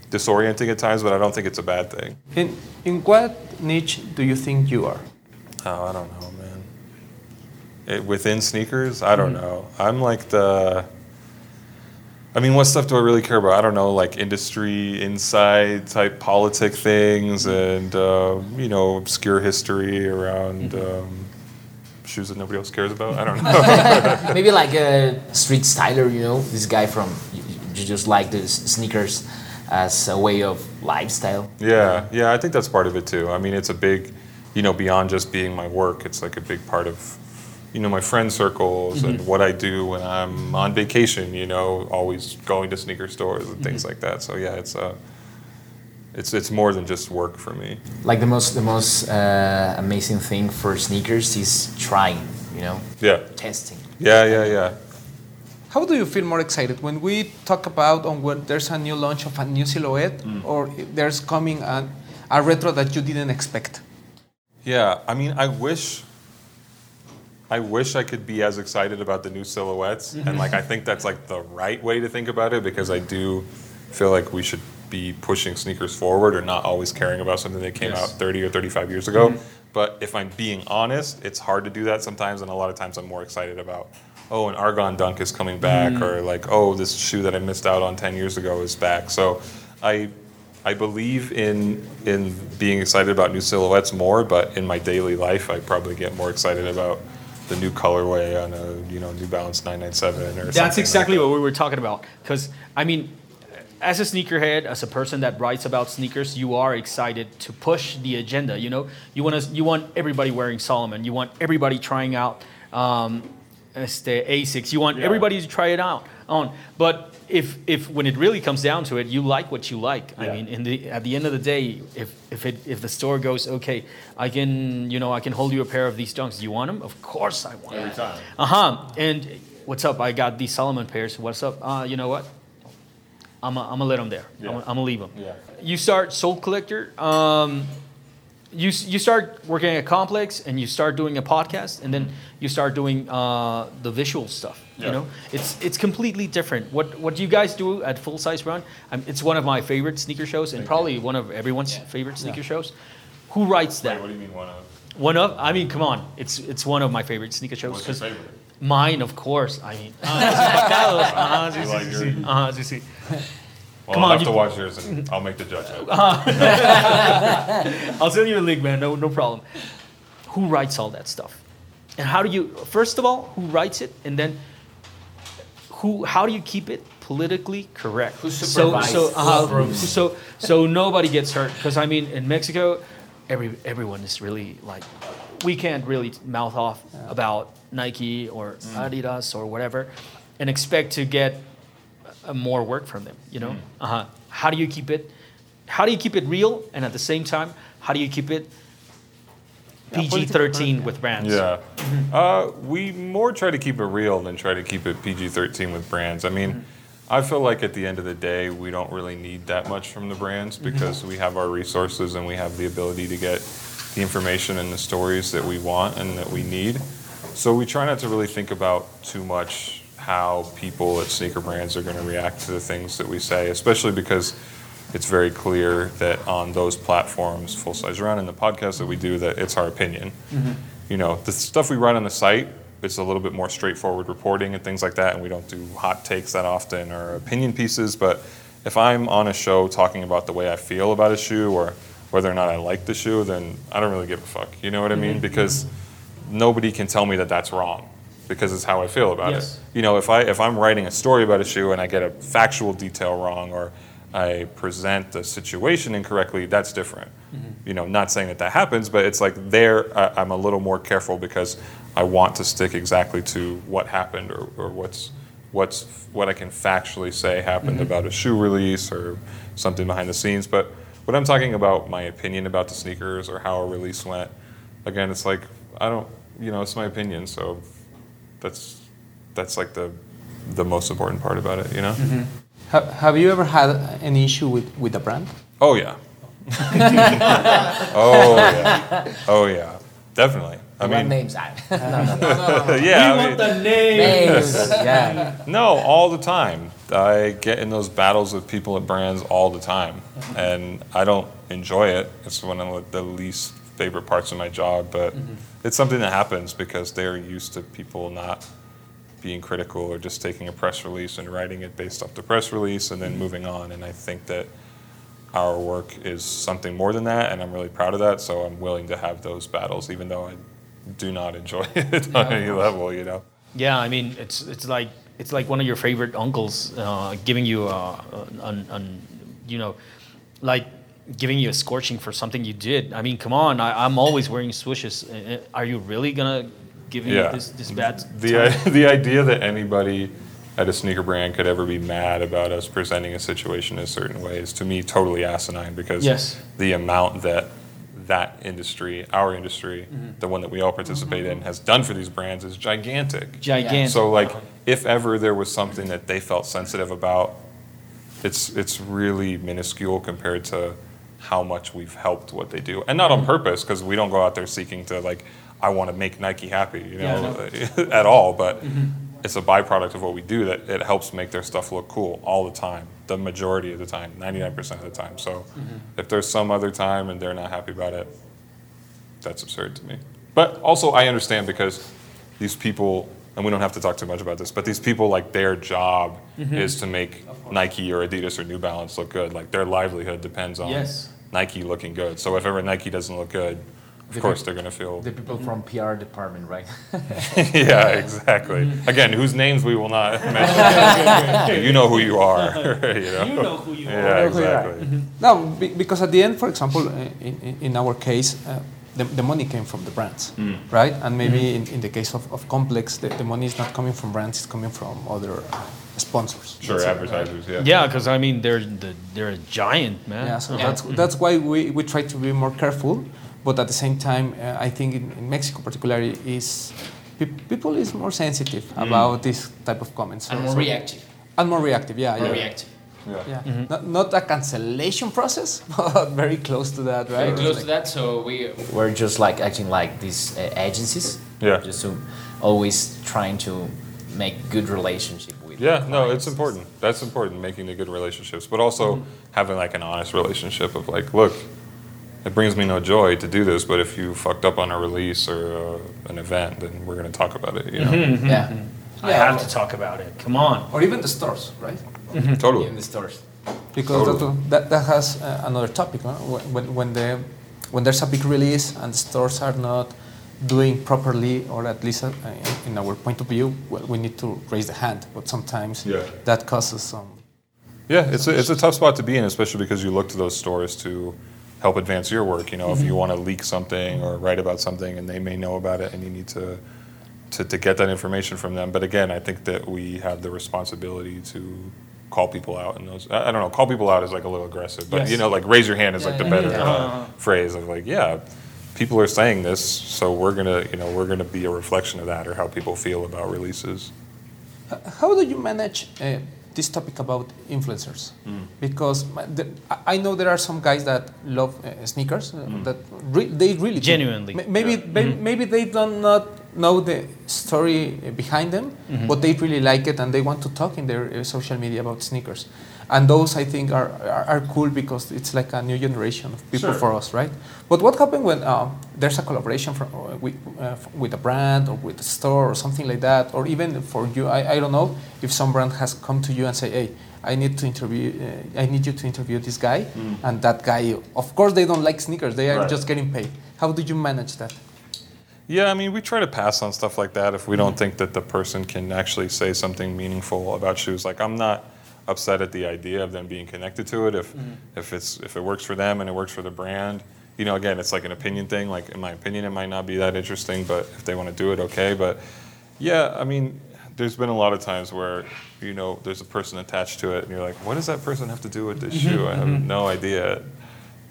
disorienting at times, but I don't think it's a bad thing. In, in what niche do you think you are? Oh, I don't know, man. It, within sneakers, I don't know. I'm like the. I mean, what stuff do I really care about? I don't know, like industry inside type politic things, and uh, you know, obscure history around um, shoes that nobody else cares about. I don't know. Maybe like a street styler, you know, this guy from, you, you just like the sneakers as a way of lifestyle. Yeah, yeah, I think that's part of it too. I mean, it's a big, you know, beyond just being my work, it's like a big part of, you know, my friend circles and what I do when I'm on vacation. You know, always going to sneaker stores and things like that. So yeah, it's uh, it's it's more than just work for me. Like the most, the most uh, amazing thing for sneakers is trying, you know, Yeah, testing. yeah, yeah, yeah. How do you feel more excited when we talk about on when there's a new launch of a new silhouette or there's coming a, a retro that you didn't expect? Yeah, I mean, I wish, I wish I could be as excited about the new silhouettes, and like I think that's like the right way to think about it because I do feel like we should be pushing sneakers forward or not always caring about something that came Yes. out 30 or 35 years ago. Mm-hmm. But if I'm being honest, it's hard to do that sometimes, and a lot of times I'm more excited about. Oh, an Argon Dunk is coming back, mm. or like, oh, this shoe that I missed out on 10 years ago is back. So, I I believe in in being excited about new silhouettes more, but in my daily life, I probably get more excited about the new colorway on a you know New Balance 997 or something. That's exactly like what we were talking about. Because I mean, as a sneakerhead, as a person that writes about sneakers, you are excited to push the agenda. You know, you want to, you want everybody wearing Salomon. You want everybody trying out um, este Asics. You want Yeah. everybody to try it out on. But if if when it really comes down to it, you like what you like. I mean, in the at the end of the day, if if it if the store goes, okay, I can you know I can hold you a pair of these dunks. Do you want them? Of course I want them. Uh huh. And what's up? I got these Salomon pairs. What's up? Uh, you know what? I'm gonna let them there. Yeah. I'm gonna leave them. Yeah. You start Sole Collector. Um, you you start working at Complex and you start doing a podcast and then you start doing uh, the visual stuff. Yeah. You know, it's it's completely different. What what do you guys do at Full Size Run? Um, it's one of my favorite sneaker shows and probably one of everyone's favorite sneaker shows. Who writes that? Wait, what do you mean one of? One of? I mean, come on, it's it's one of my favorite sneaker shows. What's your 'cause favorite? Mine, of course. I mean, ah, sí, You Well, Come I'll on, have you- to watch yours and I'll make the judgment. I'll send you a link, man. No, no problem. Who writes all that stuff? And how do you? First of all, who writes it, and then who? How do you keep it politically correct? Who so supervises? so Who uh, so so nobody gets hurt? Because I mean, in Mexico, every everyone is really like, we can't really mouth off about Nike or Adidas or whatever, and expect to get Uh, more work from them. You know, mm. uh-huh. how do you keep it? How do you keep it real, and at the same time, how do you keep it PG thirteen correct, with brands? Yeah. Mm-hmm. Uh, we more try to keep it real than try to keep it PG 13 with brands. I mean, mm-hmm. I feel like at the end of the day, we don't really need that much from the brands mm-hmm. because we have our resources and we have the ability to get the information and the stories that we want and that we need. So we try not to really think about too much how people at sneaker brands are going to react to the things that we say, especially because it's very clear that on those platforms, Full Size Run and the podcast that we do, that it's our opinion. Mm-hmm. You know, the stuff we write on the site, it's a little bit more straightforward reporting and things like that, and we don't do hot takes that often or opinion pieces. But if I'm on a show talking about the way I feel about a shoe or whether or not I like the shoe, then I don't really give a fuck. You know what I mean? Mm-hmm. Because nobody can tell me that that's wrong because it's how I feel about Yes. it. You know, if I if I'm writing a story about a shoe and I get a factual detail wrong or I present the situation incorrectly, that's different. Mm-hmm. You know, not saying that that happens, but it's like there I, I'm a little more careful because I want to stick exactly to what happened or, or what's what's what I can factually say happened mm-hmm. about a shoe release or something behind the scenes. But when I'm talking about my opinion about the sneakers or how a release went, again, it's like I don't, you know, it's my opinion. So that's that's like the the most important part about it, you know. Mm-hmm. Ha- have you ever had an issue with, with a brand? Oh yeah. oh yeah. Oh yeah. Definitely. I What mean, names? I, no, no, yeah. I mean, the name. names. Yeah. No, all the time. I get in those battles with people at brands all the time, mm-hmm. and I don't enjoy it. It's one of the least favorite parts of my job, but mm-hmm. it's something that happens because they're used to people not being critical or just taking a press release and writing it based off the press release and then mm-hmm. moving on. And I think that our work is something more than that, and I'm really proud of that. So I'm willing to have those battles, even though I do not enjoy it on any level. You know. Yeah, I mean, it's it's like it's like one of your favorite uncles uh, giving you uh, an, an, you know, like giving you a scorching for something you did. I mean, come on, I, I'm always wearing swooshes. Uh, uh, Are you really gonna give me Yeah. this this bad? The, i- the idea that anybody at a sneaker brand could ever be mad about us presenting a situation in a certain way is to me totally asinine because Yes. the amount that that industry, our industry, the one that we all participate in, has done for these brands is gigantic. Gigantic. So like, if ever there was something that they felt sensitive about, it's it's really minuscule compared to how much we've helped what they do, and not on purpose because we don't go out there seeking to like, I want to make Nike happy, you Yeah, know, at all. But mm-hmm. it's a byproduct of what we do that it helps make their stuff look cool all the time, the majority of the time, ninety nine percent of the time. So mm-hmm. if there's some other time and they're not happy about it, that's absurd to me. But also, I understand because these people, and we don't have to talk too much about this, but these people, like, their job is to make Nike or Adidas or New Balance look good. Like, their livelihood depends on Yes. Nike looking good. So if ever Nike doesn't look good, of The course peop- they're going to feel. The people from PR department, right? yeah, exactly. Again, whose names we will not mention. you know who you are. you know? You know who you yeah, are. know who you are. exactly. No, be, because at the end, for example, uh, in, in, in our case, uh, the, the money came from the brands, mm. right? And maybe mm-hmm. in, in the case of, of Complex, the, the money is not coming from brands, it's coming from other uh, sponsors. Sure, advertisers, yeah. Yeah, because I mean, they're the, they're a giant, man. Yeah, so uh-huh. that's mm-hmm. that's why we, we try to be more careful, but at the same time, uh, I think in, in Mexico particularly is pe- people is more sensitive mm. about this type of comments. And So- more so- reactive. And more reactive, yeah, More yeah. reactive. Yeah, Mm-hmm. not, not a cancellation process, but very close to that, right? Very close Like- to that, so we We're just like acting like these uh, agencies. Yeah. Just to always trying to make good relationship with. Yeah, no, it's important. That's important, making the good relationships, but also having like an honest relationship of like, look, it brings me no joy to do this, but if you fucked up on a release or uh, an event, then we're going to talk about it. You know, Yeah. I have to talk about it. Come on. or even the stores, right? Totally. In the stores. Because Totally. that, that, that has uh, another topic. Huh? When- When, when, the, when there's a big release and stores are not doing properly, or at least uh, in, in our point of view, well, we need to raise the hand. But sometimes Yeah. that causes some. Yeah, it's a, it's a tough spot to be in, especially because you look to those stores to help advance your work. You know, if you want to leak something or write about something, and they may know about it, and you need to, to to get that information from them. But again, I think that we have the responsibility to call people out and those. I I don't know. Call people out is like a little aggressive, but you know, like raise your hand is like the Yeah, better yeah, uh, phrase of like, yeah, people are saying this, so we're gonna, you know, we're gonna be a reflection of that or how people feel about releases. How do you manage uh, this topic about influencers? Mm. Because the, I- I know there are some guys that love uh, sneakers uh, Mm. that re- they really do. Genuinely. Ma- Maybe may- maybe they don't not know the story uh, behind them, but they really like it and they want to talk in their uh, social media about sneakers. And those I think are, are, are cool because it's like a new generation of people Sure. for us, right? But what happens when um, there's a collaboration from, uh, with, uh, with a brand or with a store or something like that, or even for you, I, I don't know if some brand has come to you and say, hey, I need to interview, uh, I need you to interview this guy, and that guy, of course, they don't like sneakers; they are Right. just getting paid. How do you manage that? Yeah, I mean, we try to pass on stuff like that if we don't think that the person can actually say something meaningful about shoes. Like, I'm not upset at the idea of them being connected to it if mm-hmm. if it's if it works for them and it works for the brand. You know, again, it's like an opinion thing. Like, in my opinion, it might not be that interesting, but if they want to do it, okay. But yeah, I mean, there's been a lot of times where you know there's a person attached to it, and you're like, what does that person have to do with this mm-hmm. shoe? I have mm-hmm. no idea.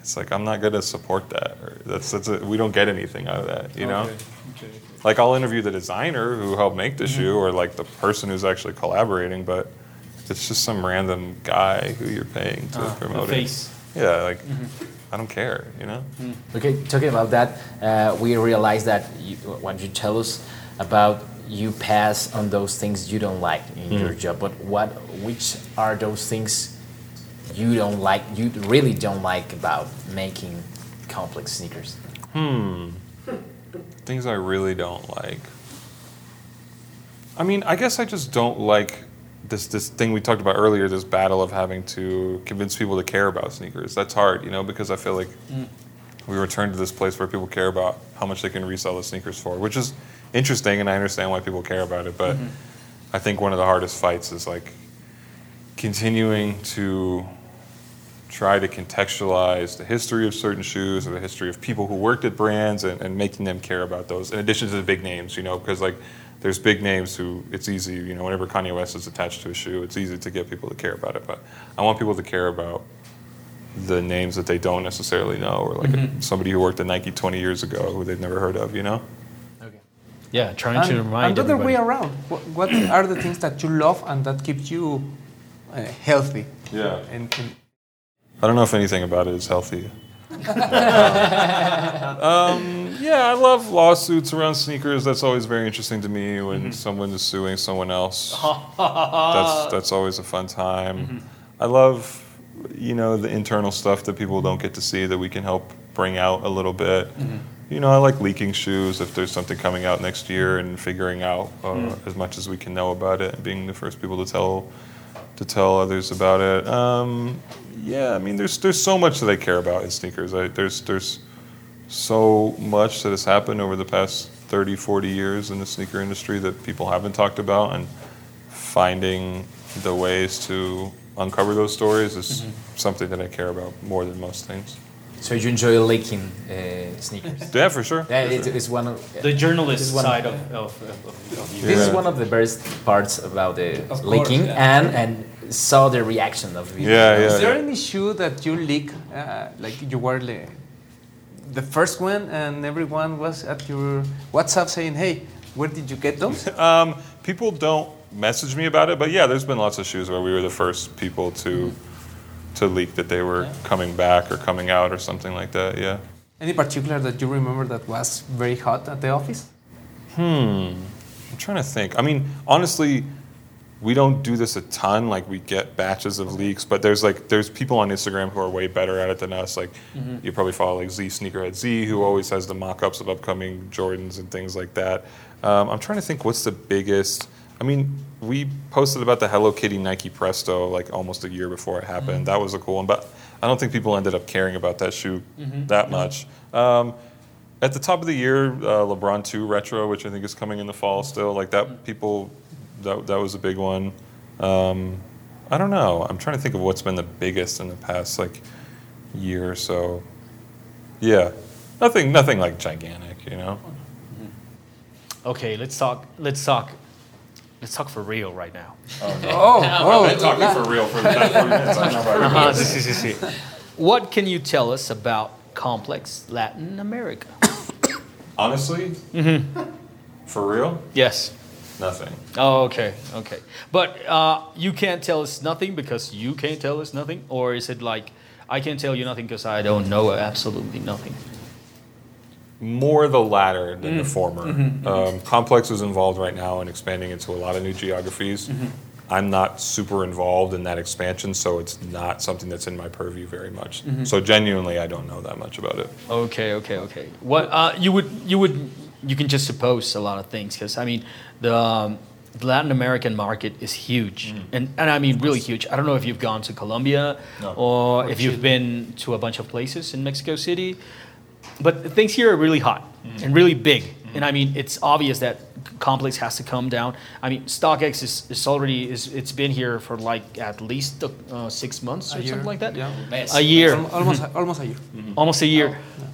It's like I'm not going to support that. Or that's that's a, we don't get anything out of that. You know. Like I'll interview the designer who helped make the mm-hmm. shoe, or like the person who's actually collaborating, but it's just some random guy who you're paying to ah, The promote face. it. Yeah, like mm-hmm. I don't care, you know. Mm. Okay, talking about that, uh, we realize that you, when you tell us about you pass on those things you don't like in your hmm. job, but what, which are those things you don't like, you really don't like about making complex sneakers? Hmm. Things I really don't like. I mean, I guess I just don't like this this thing we talked about earlier. This battle of having to convince people to care about sneakers. That's hard, you know, because I feel like we return to this place where people care about how much they can resell the sneakers for, which is interesting, and I understand why people care about it. But I think one of the hardest fights is like continuing to try to contextualize the history of certain shoes or the history of people who worked at brands and, and making them care about those in addition to the big names you know because like there's big names who it's easy you know whenever kanye west is attached to a shoe it's easy to get people to care about it but i want people to care about the names that they don't necessarily know or like somebody who worked at nike 20 years ago who they've never heard of you know Okay. Yeah, trying And, to remind and the other way around. What, what are the things that you love and that keep you uh, healthy? Yeah. And, and I don't know if anything about it is healthy. um, yeah, I love lawsuits around sneakers. That's always very interesting to me when someone is suing someone else. that's that's always a fun time. I love, you know, the internal stuff that people don't get to see that we can help bring out a little bit. You know, I like leaking shoes if there's something coming out next year and figuring out uh, as much as we can know about it and being the first people to tell to tell others about it. Um, yeah, I mean, there's there's so much that I care about in sneakers. I, there's there's so much that has happened over the past 30, 40 years in the sneaker industry that people haven't talked about, and finding the ways to uncover those stories is something that I care about more than most things. So you enjoy leaking uh, sneakers? Yeah, for sure. Yeah, for it, sure. it's one of the journalist This is one- side of, of, of, of you. this is one of the best parts about the Of course, leaking yeah. and and saw the reaction of you. Yeah, yeah. is yeah. there any shoe that you leak, uh, like you were the, the first one and everyone was at your WhatsApp saying, hey, where did you get those? Um, people don't message me about it, but yeah, there's been lots of shoes where we were the first people to to leak that they were coming back or coming out or something like that. Yeah. Any particular that you remember that was very hot at the office? Hmm. I'm trying to think. I mean, honestly, we don't do this a ton. Like we get batches of leaks, but there's like there's people on Instagram who are way better at it than us. Like you probably follow like Z Sneakerhead Z, who always has the mock-ups of upcoming Jordans and things like that. Um, I'm trying to think what's the biggest. I mean, we posted about the Hello Kitty Nike Presto like almost a year before it happened. That was a cool one, but I don't think people ended up caring about that shoe that much. Um, at the top of the year, uh, LeBron 2 retro, which I think is coming in the fall still, like that, people, that, that was a big one. Um, I don't know. I'm trying to think of what's been the biggest in the past like year or so. Yeah, nothing, nothing like gigantic, you know. Okay, let's talk. Let's talk. Let's talk for real right now. Oh, oh, for real for the past 40 minutes. I don't know about Uh-huh. What can you tell us about Complex Latin America? Honestly, for real, Yes. nothing. Oh, okay, okay. But uh, you can't tell us nothing because you can't tell us nothing, or is it like I can't tell you nothing because I don't know absolutely nothing? More the latter than the former. Um, Complex is involved right now in expanding into a lot of new geographies. I'm not super involved in that expansion, so it's not something that's in my purview very much. So genuinely, I don't know that much about it. Okay, okay, okay. What uh, you would you would you can just suppose a lot of things because I mean the, um, the Latin American market is huge and and I mean really huge. I don't know if you've gone to Colombia No. or if you've been to a bunch of places in Mexico City, but things here are really hot mm-hmm. and really big. Mm-hmm. And I mean it's obvious that complex has to come down. I mean StockX is, is already is it's been here for like at least uh, six months or A year, something like that. yeah. Less. A year Al- almost, mm-hmm. almost a year. almost a year. Oh,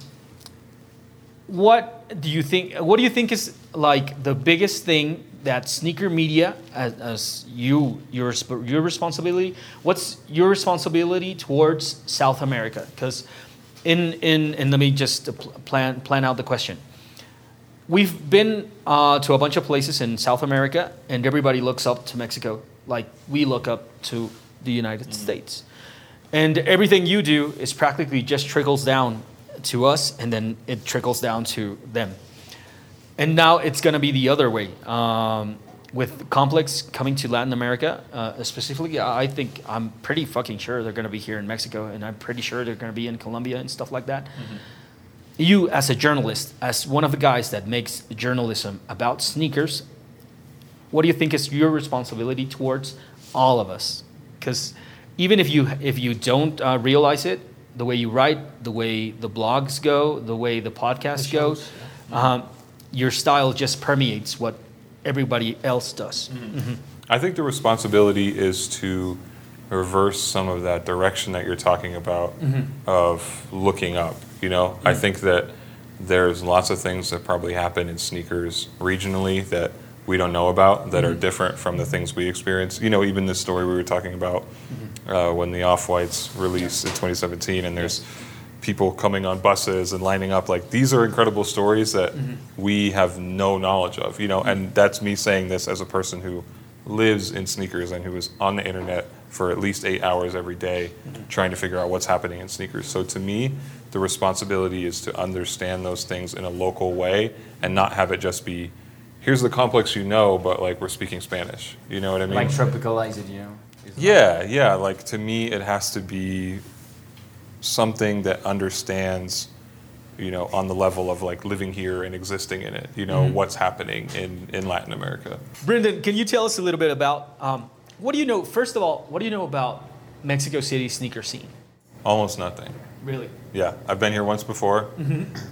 what do you think? What do you think is like the biggest thing that sneaker media, as, as you your your responsibility? What's your responsibility towards South America? Because in in and let me just plan plan out the question. We've been uh, to a bunch of places in South America, and everybody looks up to Mexico like we look up to the United States. And everything you do is practically just trickles down to us, and then it trickles down to them. And now it's going to be the other way. Um, with Complex coming to Latin America, uh, specifically, I think I'm pretty fucking sure they're going to be here in Mexico, and I'm pretty sure they're going to be in Colombia and stuff like that. You, as a journalist, as one of the guys that makes journalism about sneakers, what do you think is your responsibility towards all of us? Because even if you if you don't uh, realize it, the way you write, the way the blogs go, the way the podcast goes, um, your style just permeates what everybody else does. Mm-hmm. I think the responsibility is to reverse some of that direction that you're talking about mm-hmm. of looking up. You know, I mm-hmm. think that there's lots of things that probably happen in sneakers regionally that we don't know about that are different from the things we experience. You know, even this story we were talking about uh, when the Off Whites released in 2017, and there's people coming on buses and lining up. Like these are incredible stories that mm-hmm. we have no knowledge of. You know, mm-hmm. and that's me saying this as a person who lives in sneakers and who is on the internet for at least eight hours every day mm-hmm. trying to figure out what's happening in sneakers. So to me, the responsibility is to understand those things in a local way and not have it just be here's the complex you know, but like we're speaking Spanish. You know what I mean? Like tropicalize it, you know. Yeah, yeah. Like to me, it has to be something that understands, you know, on the level of like living here and existing in it. You know, what's happening in in Latin America. Brendan, can you tell us a little bit about um, what do you know? First of all, what do you know about Mexico City sneaker scene? Almost nothing. Really? Yeah, I've been here once before.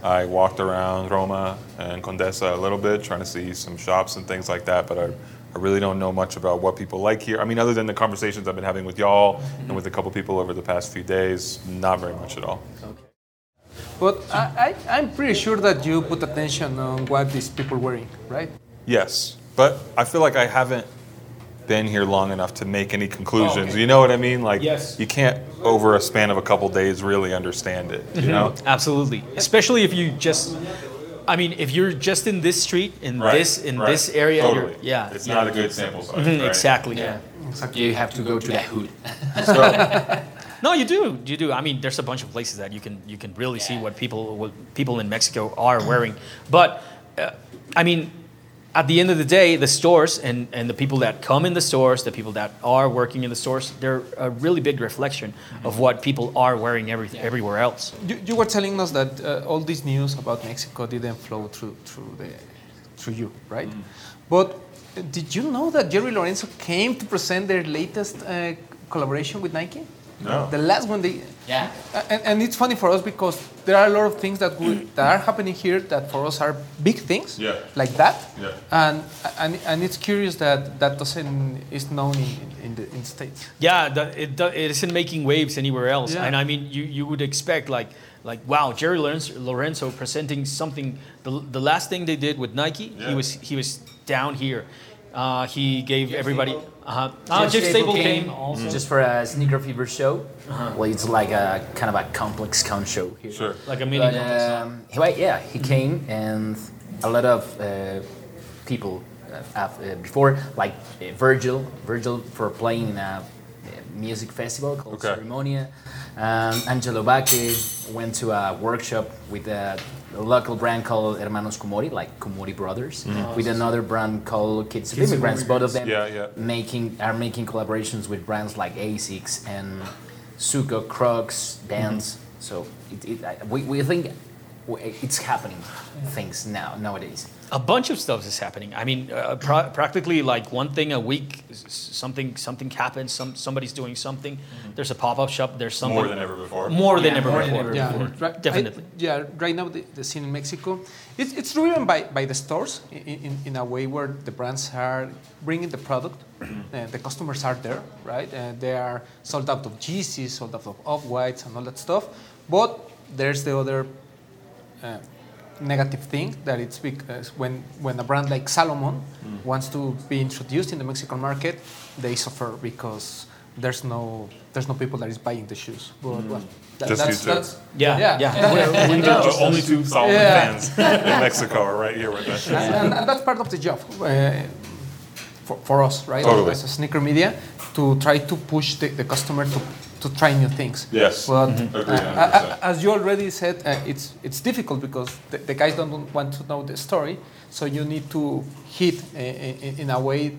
I walked around Roma and Condesa a little bit, trying to see some shops and things like that. But I, I really don't know much about what people like here. I mean, other than the conversations I've been having with y'all and with a couple people over the past few days, not very much at all. But I, I, I'm pretty sure that you put attention on what these people wearing, right? Yes, but I feel like I haven't been here long enough to make any conclusions. okay. You know what I mean? Like, Yes. you can't over a span of a couple days really understand it. You mm-hmm. know? Absolutely. Especially if you just, I mean, if you're just in this street, in Right, this in right. this area, Totally. you're, yeah, it's yeah. not a good sample size. Mhm, right? Exactly. Yeah. You have to go to the hood. So, No, you do. You do. I mean, there's a bunch of places that you can you can really see what people what people in Mexico are wearing. But uh, I mean, at the end of the day, the stores and, and the people that come in the stores, the people that are working in the stores, they're a really big reflection of what people are wearing every, everywhere else. You, you were telling us that uh, all this news about Mexico didn't flow through through the through you, right? But uh, did you know that Jerry Lorenzo came to present their latest uh, collaboration with Nike? No. The last one they. Yeah. And, and it's funny for us because there are a lot of things that we, that are happening here that for us are big things, Yeah. like that. Yeah. And, and and it's curious that that doesn't is known in, in the in the states. Yeah, the, it, do- it isn't making waves anywhere else. Yeah. And I mean, you, you would expect like like wow, Jerry Lorenzo, Lorenzo presenting something. The, the last thing they did with Nike, Yeah. he was he was down here. Uh, he gave everybody. Staples? Uh-huh. Uh, Jeff Staple came also. just for a sneaker fever show. Well, it's like a kind of a complex con show here. Sure. like a mini. But, complex. um, he, yeah, he came and a lot of uh, people uh, uh, before, like uh, Virgil, Virgil for playing in a uh, music festival called Okay. Ceremonia. Um, Angelo Baque went to a workshop with a, a local brand called Hermanos Koumori, like Koumori Brothers, with another brand called Kids of Kids of Immigrants. Both of them Yeah, yeah. making are making collaborations with brands like Asics and Suko, Crocs, Dance. So it, it, I- we, we think it's happening things now nowadays. A bunch of stuff is happening. I mean, uh, pra- practically like one thing a week. Something something happens. Some somebody's doing something. There's a pop up shop. There's something More than ever before. More than ever more than before. ever Yeah, before. right, Definitely. I- yeah, right now the, the scene in Mexico, it's, it's driven by, by the stores in, in, in a way where the brands are bringing the product, uh, the customers are there, right? Uh, they are sold out of Yeezys, sold out of Off-Whites and all that stuff. But there's the other uh, negative thing that it's because when, when a brand like Salomon wants to be introduced in the Mexican market, they suffer because there's no there's no people that is buying the shoes. But, well, that- Just you that's, two. that's Yeah, yeah. yeah. We know the only two Salomon Yeah. fans in Mexico are right here with us. and, and, and that's part of the job uh, for, for us, right? Totally. As a sneaker media, to try to push the, the customer to, to try new things. Yes. But Agreed, uh, 100%. uh, as you already said, uh, it's it's difficult because the, the guys don't want to know the story, so you need to hit uh, in, in a way.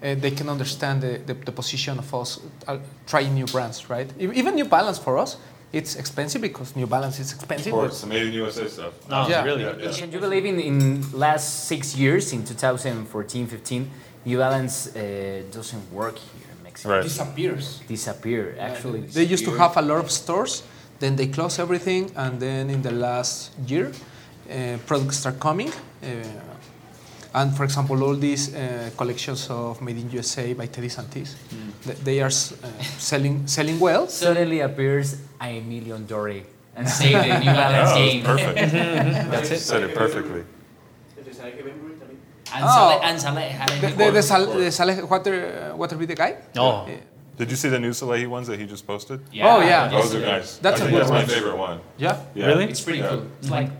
Uh, they can understand the, the, the position of us uh, trying new brands, right? E- Even New Balance for us, it's expensive because New Balance is expensive. Of expensive. course, the made in USA stuff. No, Yeah. really. Yeah, yeah. Can you believe in, in last six years, in 2014, 15, New Balance uh, doesn't work here in Mexico. Right. disappears. Disappear, actually. They used to have a lot of stores, then they close everything, and then in the last year, uh, products start coming. Uh, and for example, all these uh, collections of Made in USA by Teddy Santis, th- they are uh, selling selling well. Suddenly appears Aimé Leon Dore. And save the New Balance Oh, game. perfect. That's it. Said it perfectly. And Oh. Salehe, and Salehe had The, the, the. Sal, the Salehe Water, uh, Water be the guy? Oh. Uh, Did you see the new Salehe ones that he just posted? Yeah. Oh, yeah. Those are nice. That's I a think good that's my favorite one. yeah. Yeah. Really? It's pretty Yeah. cool. It's like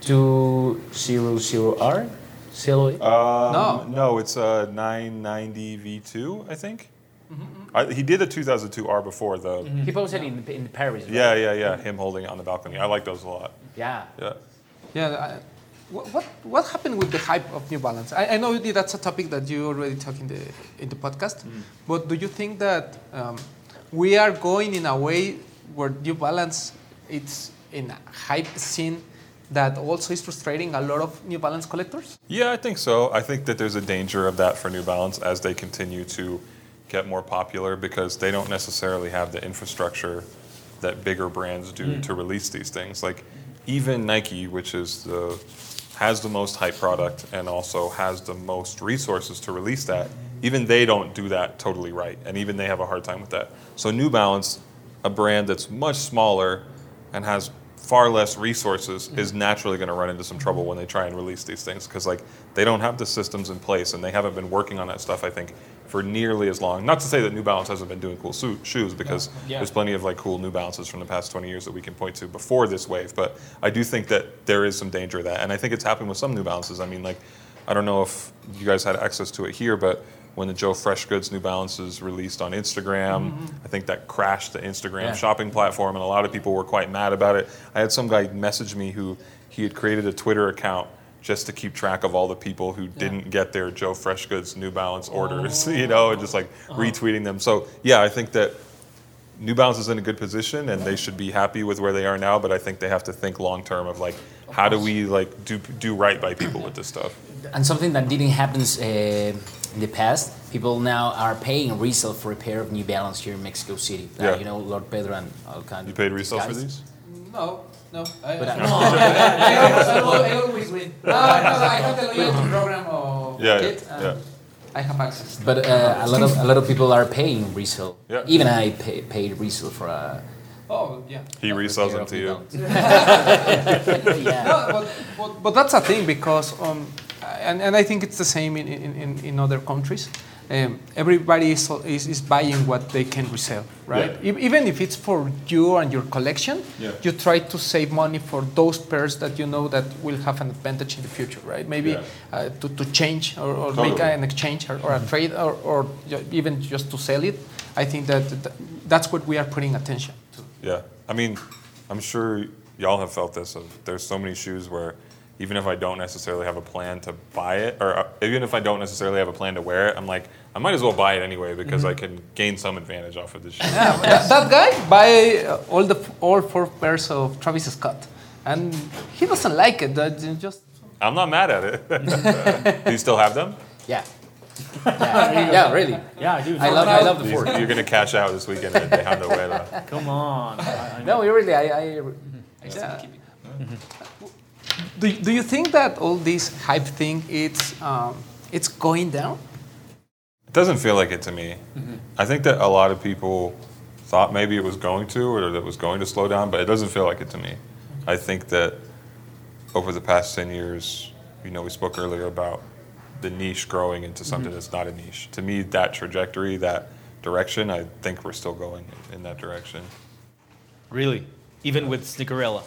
200R? Silhouette? Um, No. no, it's a 990 V2, I think. Mm-hmm, I, he did a 2002R before, though. He posted in, in Paris. right? Yeah, yeah, yeah. Him holding it on the balcony. I like those a lot. Yeah. Yeah. Yeah. What, what what happened with the hype of New Balance? I, I know that's a topic that you already talked in the in the podcast, but do you think that um, we are going in a way where New Balance it's in a hype scene that also is frustrating a lot of New Balance collectors? Yeah, I think so. I think that there's a danger of that for New Balance as they continue to get more popular because they don't necessarily have the infrastructure that bigger brands do to release these things. Like even Nike, which is the has the most hype product and also has the most resources to release that, even they don't do that totally right. And even they have a hard time with that. So New Balance, a brand that's much smaller and has far less resources is naturally going to run into some trouble when they try and release these things because like they don't have the systems in place and they haven't been working on that stuff i think for nearly as long. Not to say that new balance hasn't been doing cool su- shoes because Yeah. there's plenty of like cool new balances from the past 20 years that we can point to before this wave but i do think that there is some danger of that and i think it's happened with some new balances. I mean like i don't know if you guys had access to it here but when the Joe Fresh Goods New Balances released on Instagram. I think that crashed the Instagram Yeah. shopping platform, and a lot of people were quite mad about it. I had some guy message me who he had created a Twitter account just to keep track of all the people who didn't get their Joe Fresh Goods New Balance orders, you know, and just like retweeting them. So yeah, I think that New Balance is in a good position and they should be happy with where they are now, but I think they have to think long term of like how do we like do do right by people with this stuff. And something that didn't happen uh, in the past, people now are paying resale for a pair of New Balance here in Mexico City. Uh, Yeah. you know, Lord Pedro and Alcan. You paid resale for these? No, no. I, But, uh, I, I always win. No, no, I have the loyalty program of Yeah, Kit, yeah, yeah. I have access. But uh, a lot of a lot of people are paying resale. Yeah. Even I pay, paid resale for a. Oh, yeah. He resells them to you. yeah. No, but, but, but that's a thing because, um, and, and I think it's the same in, in, in, in other countries. Um, everybody is, is, is buying what they can resell, right? Yeah. E- Even if it's for you and your collection, Yeah. you try to save money for those pairs that you know that will have an advantage in the future, right? Maybe Yeah. uh, to, to change or, or make an exchange or, or a trade or, or even just to sell it. I think that that's what we are putting attention to. Yeah, I mean, I'm sure y'all have felt this. Of there's so many shoes where even if I don't necessarily have a plan to buy it, or uh, even if I don't necessarily have a plan to wear it, I'm like, I might as well buy it anyway because I can gain some advantage off of this shoe. Yeah, that, that guy buy uh, all the all four pairs of Travis Scott, and he doesn't like it. That just I'm not mad at it. Do you still have them? Yeah. Yeah, yeah, really. Yeah, dude. I love, I love the These- four. You're gonna cash out this weekend at Tejano Huela. Come on. I, I No, really, I, I yeah. Do, do you think that all this hype thing it's um, it's going down? It doesn't feel like it to me. Mm-hmm. I think that a lot of people thought maybe it was going to or that it was going to slow down, but it doesn't feel like it to me. Mm-hmm. I think that over the past 10 years, you know, we spoke earlier about the niche growing into something mm-hmm. that's not a niche. To me, that trajectory, that direction, I think we're still going in that direction. Really? Even with Sneakerella?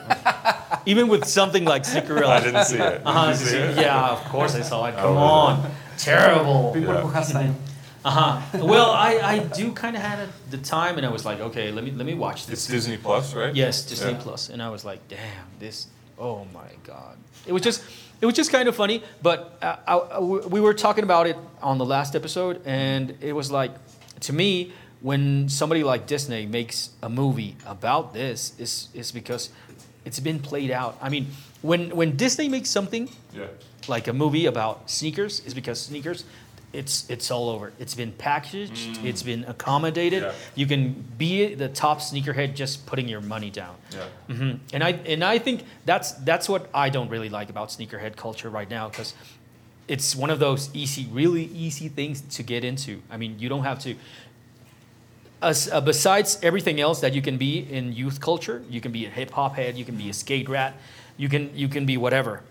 Even with something like Sneakerella? I didn't see it. Did Uh-huh, you see it? yeah, of course I saw it. Come on. Terrible. People Yeah. who has time. Uh-huh. Well, I, I do kind of had it the time, and I was like, okay, let me let me watch this. It's Disney Plus, right? Yes, Disney Yeah. Plus, and I was like, damn, this. Oh my god! It was just, it was just kind of funny. But uh, I, I- we were talking about it on the last episode, and it was like, to me, when somebody like Disney makes a movie about this, is is because it's been played out. I mean, when when Disney makes something Yeah. like a movie about sneakers is because sneakers it's it's all over it's been packaged it's been accommodated Yeah. you can be the top sneakerhead just putting your money down Yeah. hmm and i and i think that's that's what i don't really like about sneakerhead culture right now because it's one of those easy really easy things to get into i mean you don't have to as, uh, besides everything else that you can be in youth culture, you can be a hip hop head, you can be a skate rat, you can you can be whatever.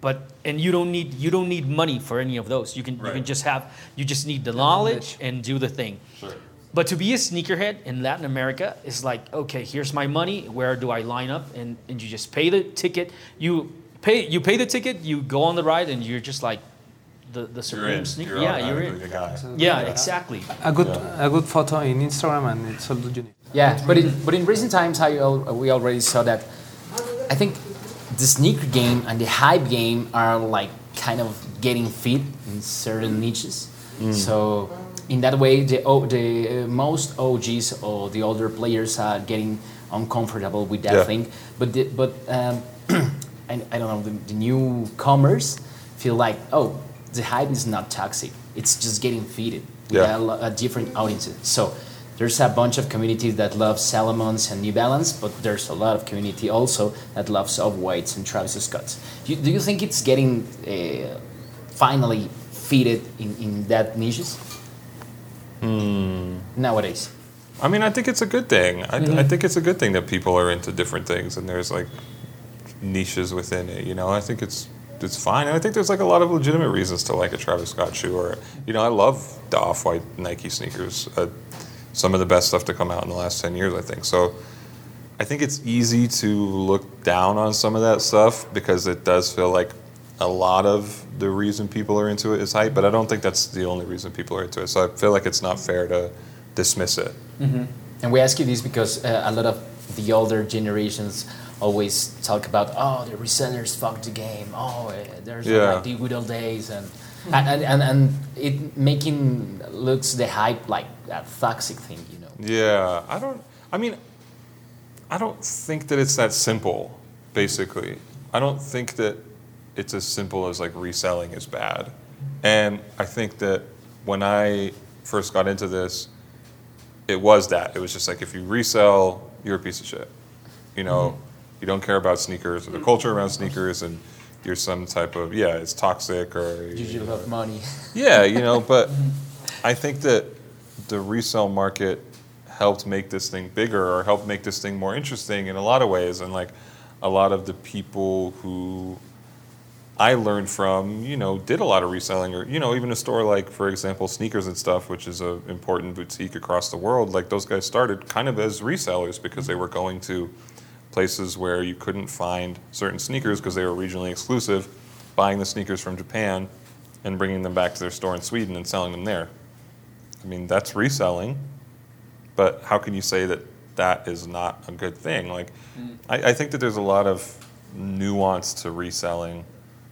But and you don't need you don't need money for any of those. You can you can just have you just need the knowledge and do the thing. Sure. But to be a sneakerhead in Latin America is like, okay, here's my money. Where do I line up? And and you just pay the ticket. You pay you pay the ticket. You go on the ride, and you're just like the the You're supreme in. sneaker. You're yeah, you're in. the guy. Yeah, exactly. A good a good photo in Instagram and it's all you need. Yeah, but in but in recent times, I al- we already saw that. I think the sneaker game and the hype game are like kind of getting fit in certain niches. So in that way, the the uh, most OGs or the older players are getting uncomfortable with that Yeah. thing. But the, but um, I, I don't know the, the newcomers feel like oh the hype is not toxic. It's just getting fitted with Yeah. a, a different audience. So there's a bunch of communities that love Salomons and New Balance, but there's a lot of community also that loves Off Whites and Travis Scotts. Do you, do you think it's getting uh, finally fitted in, in that niches Hmm. nowadays? I mean, I think it's a good thing. I, I think it's a good thing that people are into different things and there's like niches within it. You know, I think it's it's fine. And I think there's like a lot of legitimate reasons to like a Travis Scott shoe. Or you know, I love the off-white Nike sneakers. Uh, some of the best stuff to come out in the last ten years, I think. So. I think it's easy to look down on some of that stuff because it does feel like a lot of the reason people are into it is hype, but I don't think that's the only reason people are into it. So I feel like it's not fair to dismiss it. And we ask you this because uh, a lot of the older generations always talk about, oh, the resellers fucked the game. Oh, uh, there's Yeah. like the good old days, and and, and and it making looks the hype like a toxic thing, you know. Yeah, I don't. I mean, I don't think that it's that simple. Basically, I don't think that it's as simple as like reselling is bad. And I think that when I first got into this, it was that. It was just like if you resell, you're a piece of shit. You know, you don't care about sneakers or the culture around sneakers, and you're some type of yeah, it's toxic or You should have money. yeah, you know, but I think that the resale market helped make this thing bigger or helped make this thing more interesting in a lot of ways. And like a lot of the people who I learned from, you know, did a lot of reselling or, you know, even a store like, for example, Sneakers and Stuff, which is an important boutique across the world, like those guys started kind of as resellers because they were going to places where you couldn't find certain sneakers because they were regionally exclusive, buying the sneakers from Japan and bringing them back to their store in Sweden and selling them there. I mean, that's reselling, but how can you say that that is not a good thing? Like, mm. I, I think that there's a lot of nuance to reselling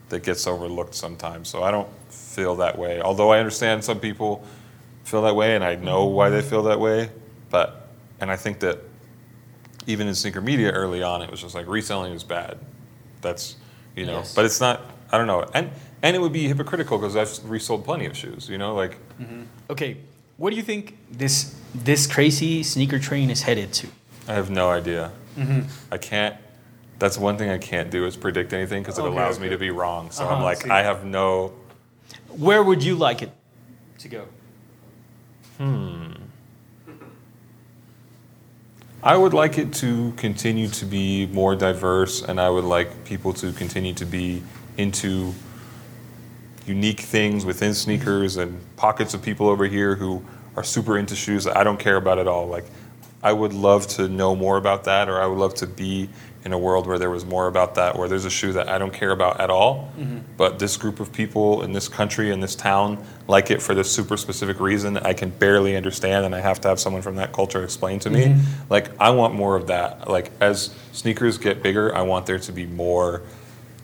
that gets overlooked sometimes. So I don't feel that way. Although I understand some people feel that way, and I know why they feel that way. But and I think that even in sneaker media early on, it was just like reselling is bad. That's you know, Yes. but it's not. I don't know, and and it would be hypocritical because I've resold plenty of shoes. You know, like mm-hmm. Okay, what do you think this this crazy sneaker train is headed to? I have no idea. Mm-hmm. I can't. That's one thing I can't do is predict anything because it Okay, allows me to be wrong. So Uh-huh, I'm like, see. I have no. Where would you like it to go? Hmm. I would like it to continue to be more diverse, and I would like people to continue to be into unique things within sneakers and pockets of people over here who are super into shoes that I don't care about at all. Like, I would love to know more about that, or I would love to be in a world where there was more about that, where there's a shoe that I don't care about at all, mm-hmm. but this group of people in this country, in this town, like it for this super specific reason that I can barely understand, and I have to have someone from that culture explain to me. Mm-hmm. Like, I want more of that. Like, as sneakers get bigger, I want there to be more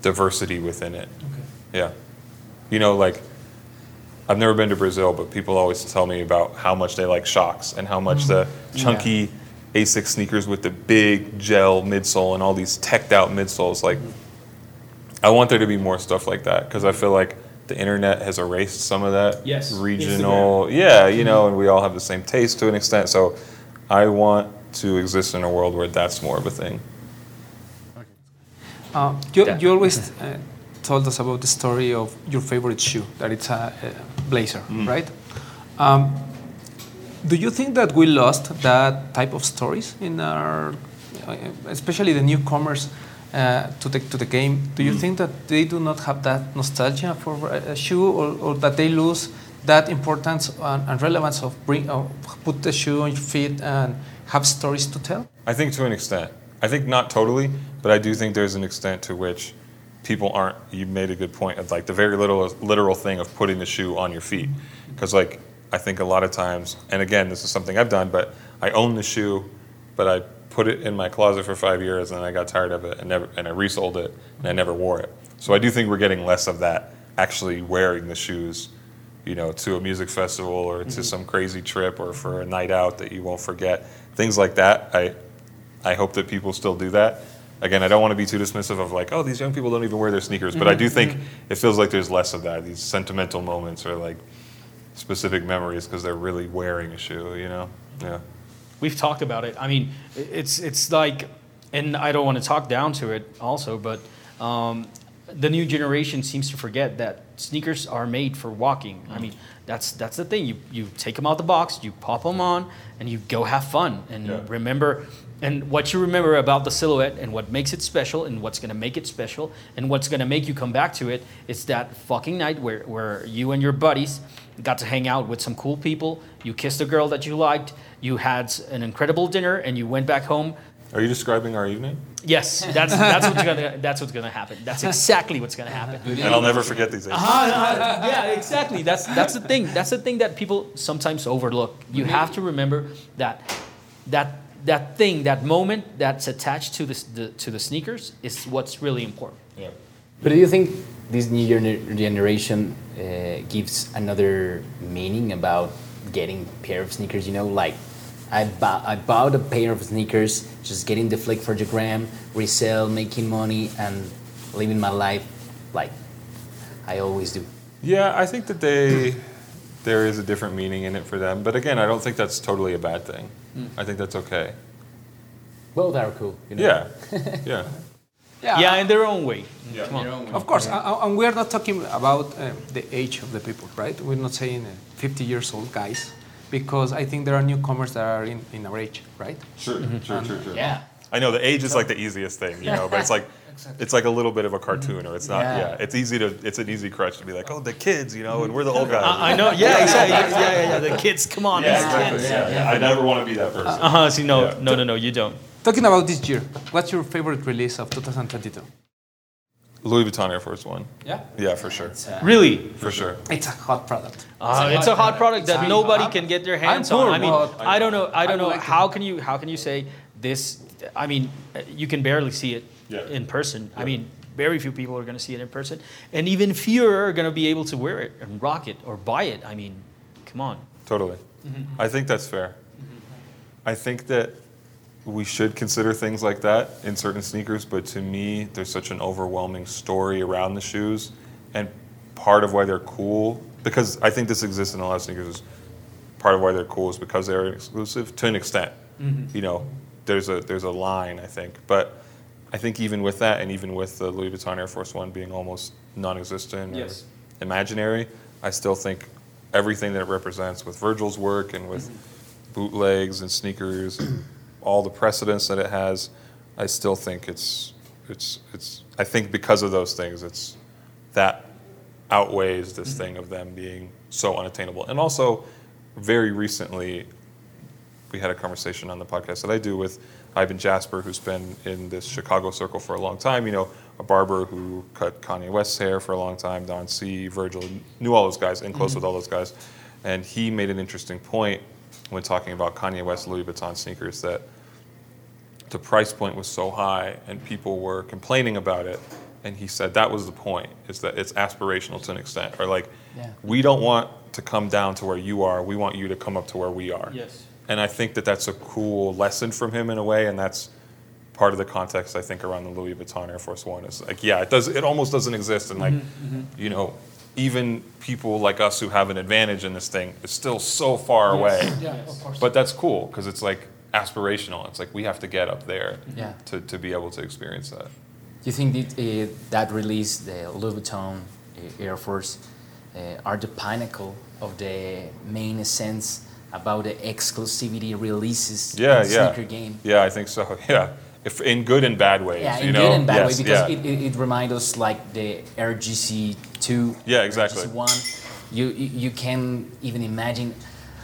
diversity within it. Yeah. You know, like, I've never been to Brazil, but people always tell me about how much they like Shox and how much the chunky Asics sneakers with the big gel midsole and all these teched out midsoles. Like, I want there to be more stuff like that because I feel like the internet has erased some of that Yes, regional. Yeah, you know, and we all have the same taste to an extent. So, I want to exist in a world where that's more of a thing. Uh, you, Yeah. you always uh, told us about the story of your favorite shoe, that it's a, a blazer, right? Um, do you think that we lost that type of stories in our, especially the newcomers uh, to the to the game? Do you think that they do not have that nostalgia for a, a shoe, or, or that they lose that importance and, and relevance of bring of put the shoe on your feet and have stories to tell? I think to an extent. I think not totally, but I do think there's an extent to which people aren't. You made a good point of like the very little literal thing of putting the shoe on your feet, because like I think a lot of times, and again, this is something I've done, but I own the shoe, but I put it in my closet for five years and I got tired of it and never and I resold it and I never wore it. So I do think we're getting less of that actually wearing the shoes you know, to a music festival or to mm-hmm. some crazy trip or for a night out that you won't forget. Things like that. I I hope that people still do that. Again, I don't want to be too dismissive of like, oh, these young people don't even wear their sneakers, but I do think it feels like there's less of that. These sentimental moments or like specific memories because they're really wearing a shoe, you know? Yeah. We've talked about it. I mean, it's it's like, and I don't want to talk down to it also, but um, the new generation seems to forget that sneakers are made for walking. I mean, that's that's the thing. You you take them out the box, you pop them on, and you go have fun and Yeah. remember. And what you remember about the silhouette and what makes it special and what's gonna make it special and what's gonna make you come back to it is that fucking night where, where you and your buddies got to hang out with some cool people. You kissed a girl that you liked. You had an incredible dinner and you went back home Are you describing our evening? Yes, that's that's what's gonna that's what's gonna happen. That's exactly what's gonna happen. And I'll never forget these days. Ah, yeah, exactly. That's that's the thing. That's the thing that people sometimes overlook. You have to remember that that that thing, that moment that's attached to the, the to the sneakers is what's really important. Yeah. But do you think this new generation uh, gives another meaning about getting a pair of sneakers? You know, like I, bu- I bought a pair of sneakers, just getting the flick for the gram, resell, making money, and living my life like I always do. Yeah, I think that they there is a different meaning in it for them. But again, I don't think that's totally a bad thing. I think that's okay. Both are cool. You know? Yeah, yeah. Yeah, in their own way. Yeah. Come on. Of course, a- a- and we are not talking about uh, the age of the people, right? We're not saying uh, 50 years old guys, because I think there are newcomers that are in, in our age, right? Sure, sure, sure, sure. Yeah. I know the age is like the easiest thing, you know, but it's like it's like a little bit of a cartoon, or it's not. Yeah. Yeah, it's easy to it's an easy crutch to be like, oh, the kids, you know, and we're the old guys. I, I know. Yeah, exactly. Yeah, yeah, yeah. The kids, come on. Yeah, these exactly. kids. Yeah, yeah. I never want to be that person. Uh huh. See, no, Yeah. no, no, no. You don't. Talking about this year, what's your favorite release of 2022? Louis Vuitton Air Force One. Yeah. Yeah, for sure, It's, uh, Really? for sure. It's a hot product. Uh, it's a hot product that nobody I'm- can get their I'm hands poor, on. I mean, but I don't know. I don't I know. like it. How can you? How can you say this? I mean, you can barely see it Yeah. in person. I mean, very few people are going to see it in person, and even fewer are going to be able to wear it and rock it or buy it. I mean, come on. Totally. Mm-hmm. I think that's fair. Mm-hmm. I think that we should consider things like that in certain sneakers, but to me, there's such an overwhelming story around the shoes, and part of why they're cool, because I think this exists in a lot of sneakers, is part of why they're cool is because they're exclusive to an extent. Mm-hmm. You know, there's a there's a line I think, but I think even with that, and even with the Louis Vuitton Air Force One being almost non-existent Yes. or imaginary, I still think everything that it represents with Virgil's work and with bootlegs and sneakers, and all the precedents that it has, I still think it's it's it's. I think because of those things, it's that outweighs this mm-hmm. thing of them being so unattainable. And also, very recently, we had a conversation on the podcast that I do with Ibn Jasper, who's been in this Chicago circle for a long time. You know, a barber who cut Kanye West's hair for a long time, Don C, Virgil, knew all those guys, and close with mm-hmm. all those guys. And he made an interesting point when talking about Kanye West Louis Vuitton sneakers that the price point was so high and people were complaining about it. And he said that was the point, is that it's aspirational to an extent. Or like, Yeah. we don't want to come down to where you are, we want you to come up to where we are. Yes. And I think that that's a cool lesson from him in a way, and that's part of the context I think around the Louis Vuitton Air Force One is like, yeah, it does, it almost doesn't exist, and like, you know, even people like us who have an advantage in this thing is still so far away. Yeah, of course. But that's cool because it's like aspirational. It's like we have to get up there Yeah. to, to be able to experience that. Do you think that, uh, that release, the Louis Vuitton uh, Air Force, uh, are the pinnacle of the main essence about the exclusivity releases Yeah, in the yeah. sneaker game? Yeah, I think so. Yeah, if in good and bad ways. Yeah, you in know? good and bad Yes, way because yeah. it, it, it reminds us like the RGC two. Yeah, exactly. RGC one. You, you you can even imagine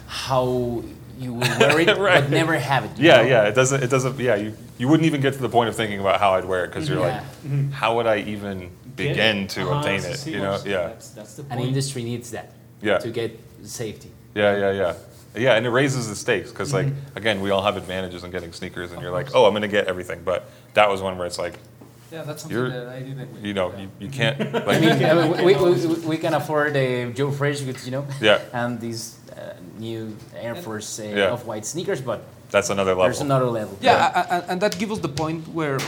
how you will wear it Right. but never have it. Yeah, know? yeah. It doesn't. It doesn't. Yeah, you you wouldn't even get to the point of thinking about how I'd wear it because you're Yeah. like, how would I even begin to Uh-huh, obtain it? see You know? Yeah, That's, that's the An industry needs that Yeah. to get safety. yeah, yeah, yeah. Yeah, and it raises the stakes because, like, again, we all have advantages in getting sneakers, and you're like, oh, I'm gonna get everything. But that was one where it's like, yeah, that's something You're- that I didn't. you know, you, you can't. I Like, mean, uh, we, we, we, we can afford a Joe Fresh, goods, you know, Yeah. and these uh, new Air Force uh, Yeah. off-white sneakers, but that's another level. there's another level. Yeah, a- a- and that gives us the point where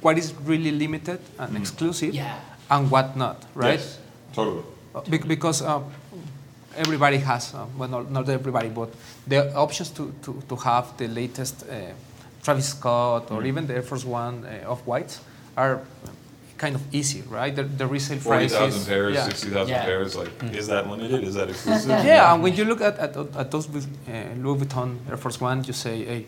what is really limited and exclusive Yeah. and what not, right? Yes, totally. Bec- because um, everybody has, uh, well, not, not everybody, but the options to, to, to have the latest uh, Travis Scott or even the Air Force One uh, off whites are kind of easy, right? The, the resale Forty price thousand is pairs, yeah. sixty thousand Yeah. pairs. Like, is that limited? Is that exclusive? Yeah, and when you look at, at, at those with, uh, Louis Vuitton Air Force One, you say, hey,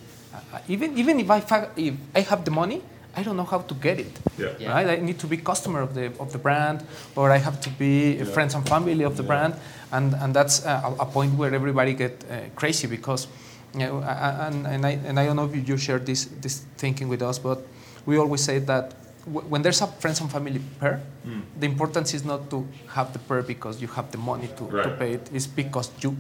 uh, even even if I fa- if I have the money, I don't know how to get it. Yeah. Yeah. Right? I need to be customer of the of the brand, or I have to be Yeah. friends and family of the Yeah. brand, and and that's uh, a, a point where everybody get uh, crazy because Yeah, a- a- and, and, I, and I don't know if you share this, this thinking with us, but we always say that w- when there's a friends and family pair, mm. the importance is not to have the pair because you have the money to, to pay it, it's because you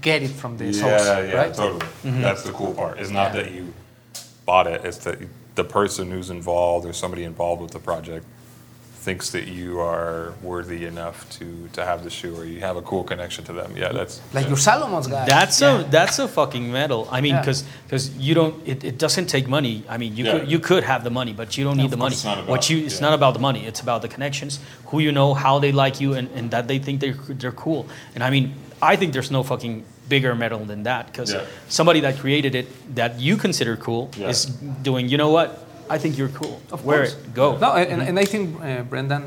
get it from the yeah, source, yeah, right? totally. Mm-hmm. That's the cool part. It's not that you bought it. It's that the person who's involved or somebody involved with the project thinks that you are worthy enough to to have the shoe or you have a cool connection to them. Yeah, that's Like your Salomon's guy. That's Yeah. a that's a fucking medal. I mean, Yeah. because you don't it, it doesn't take money. I mean, you Yeah. could you could have the money, but you don't need the money. It's not about- what you it's yeah. not about the money. It's about the connections, who you know, how they like you, and, and that they think they're they're cool. And I mean, I think there's no fucking bigger medal than that because Yeah. somebody that created it that you consider cool Yeah. is doing. You know what? I think you're cool. Of Wear course. it. Go. No, and, and I think uh, Brendan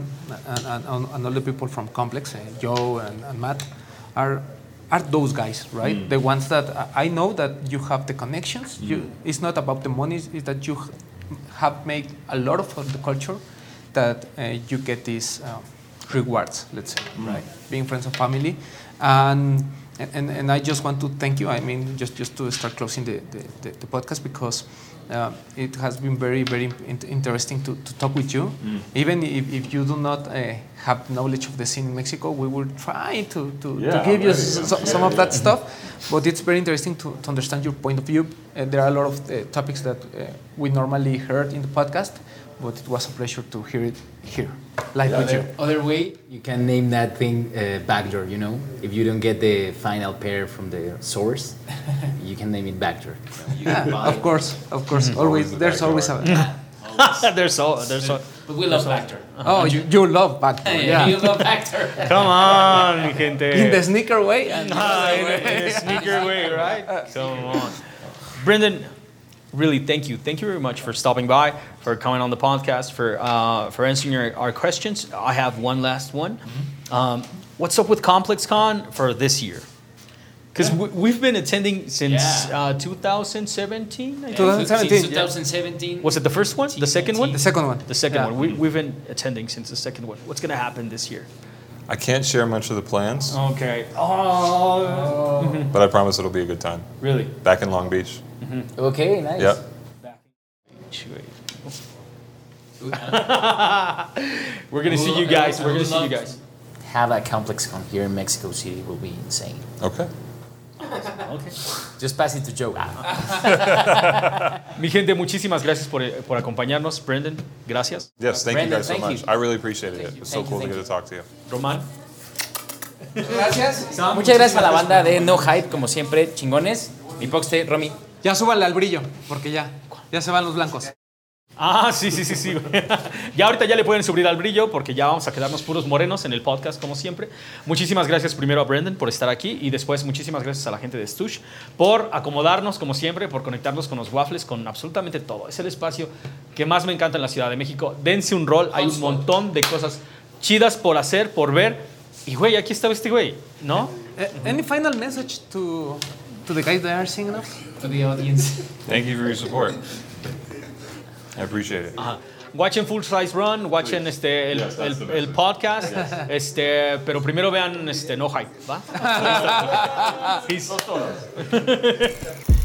and, and, and all the people from Complex, uh, Joe and, and Matt, are are those guys, right? Mm. The ones that I know that you have the connections. Mm. You, it's not about the money. It's that you have made a lot of the culture that uh, you get these um, rewards. Let's say, Mm. right? Being friends and family, and. And, and I just want to thank you. I mean, just, just to start closing the, the, the, the podcast because uh, it has been very, very in- interesting to, to talk with you. Even if, if you do not uh, have knowledge of the scene in Mexico, we will try to, to, Yeah, to give you I'm ready. s- so- some of that stuff. But it's very interesting to, to understand your point of view. Uh, there are a lot of uh, topics that uh, we normally heard in the podcast, but it was a pleasure to hear it here, live with you. Other, other way, you can name that thing uh, backdoor. You know, if you don't get the final pair from the source, you can name it backdoor. Yeah, of course, of course. Always Always, the there's always a. there's so there's so. But we love Factor. Oh, you, you love backdoor, Yeah. yeah. You love Factor. Come on, gente. In the sneaker way. And Ah, in, a, in a sneaker way, right? Come on. Brendan, really thank you. Thank you very much for stopping by, for coming on the podcast, for uh, for answering our, our questions. I have one last one. Um, what's up with ComplexCon for this year? Because we, we've been attending since Yeah. uh, 2017. I think. 2017, Since 2017. Was it the first one? The second one? the second one. The second Yeah. one. We, we've been attending since the second one. What's going to happen this year? I can't share much of the plans, Okay. Oh, but I promise it'll be a good time. really? Back in Long Beach. Okay, nice. Yep. We're gonna see you guys. We're gonna see you guys. Have a complex con here in Mexico City will be insane. Okay. Okay. Just pass it to Joe. Mi gente, muchísimas gracias por, por acompañarnos. Brendan, gracias. Yes, thank Brandon, you guys so thank much. you. I really appreciated it. you. It's so Thank you, cool to thank get to talk to you. Román. Gracias. Muchas gracias a la banda de No Hype, como siempre, chingones. Mi poxte, Romy. Ya súbale al brillo, porque ya, ya se van los blancos. Ah, sí, sí, sí, sí. ya ahorita ya le pueden subir al brillo porque ya vamos a quedarnos puros morenos en el podcast como siempre. Muchísimas gracias primero a Brendan por estar aquí y después muchísimas gracias a la gente de Stush por acomodarnos como siempre, por conectarnos con los waffles, con absolutamente todo. Es el espacio que más me encanta en la Ciudad de México. Dense un rol, hay un montón de cosas chidas por hacer, por ver. Y güey, aquí estaba este güey, ¿no? Eh, any final message to, to the guys that are singing us? To the audience. Thank you for your support. I appreciate it. Ajá. Watchen Full Size Run, watchen este, el, Yes, el- the el podcast, este, pero primero vean este, No Hype, ¿va?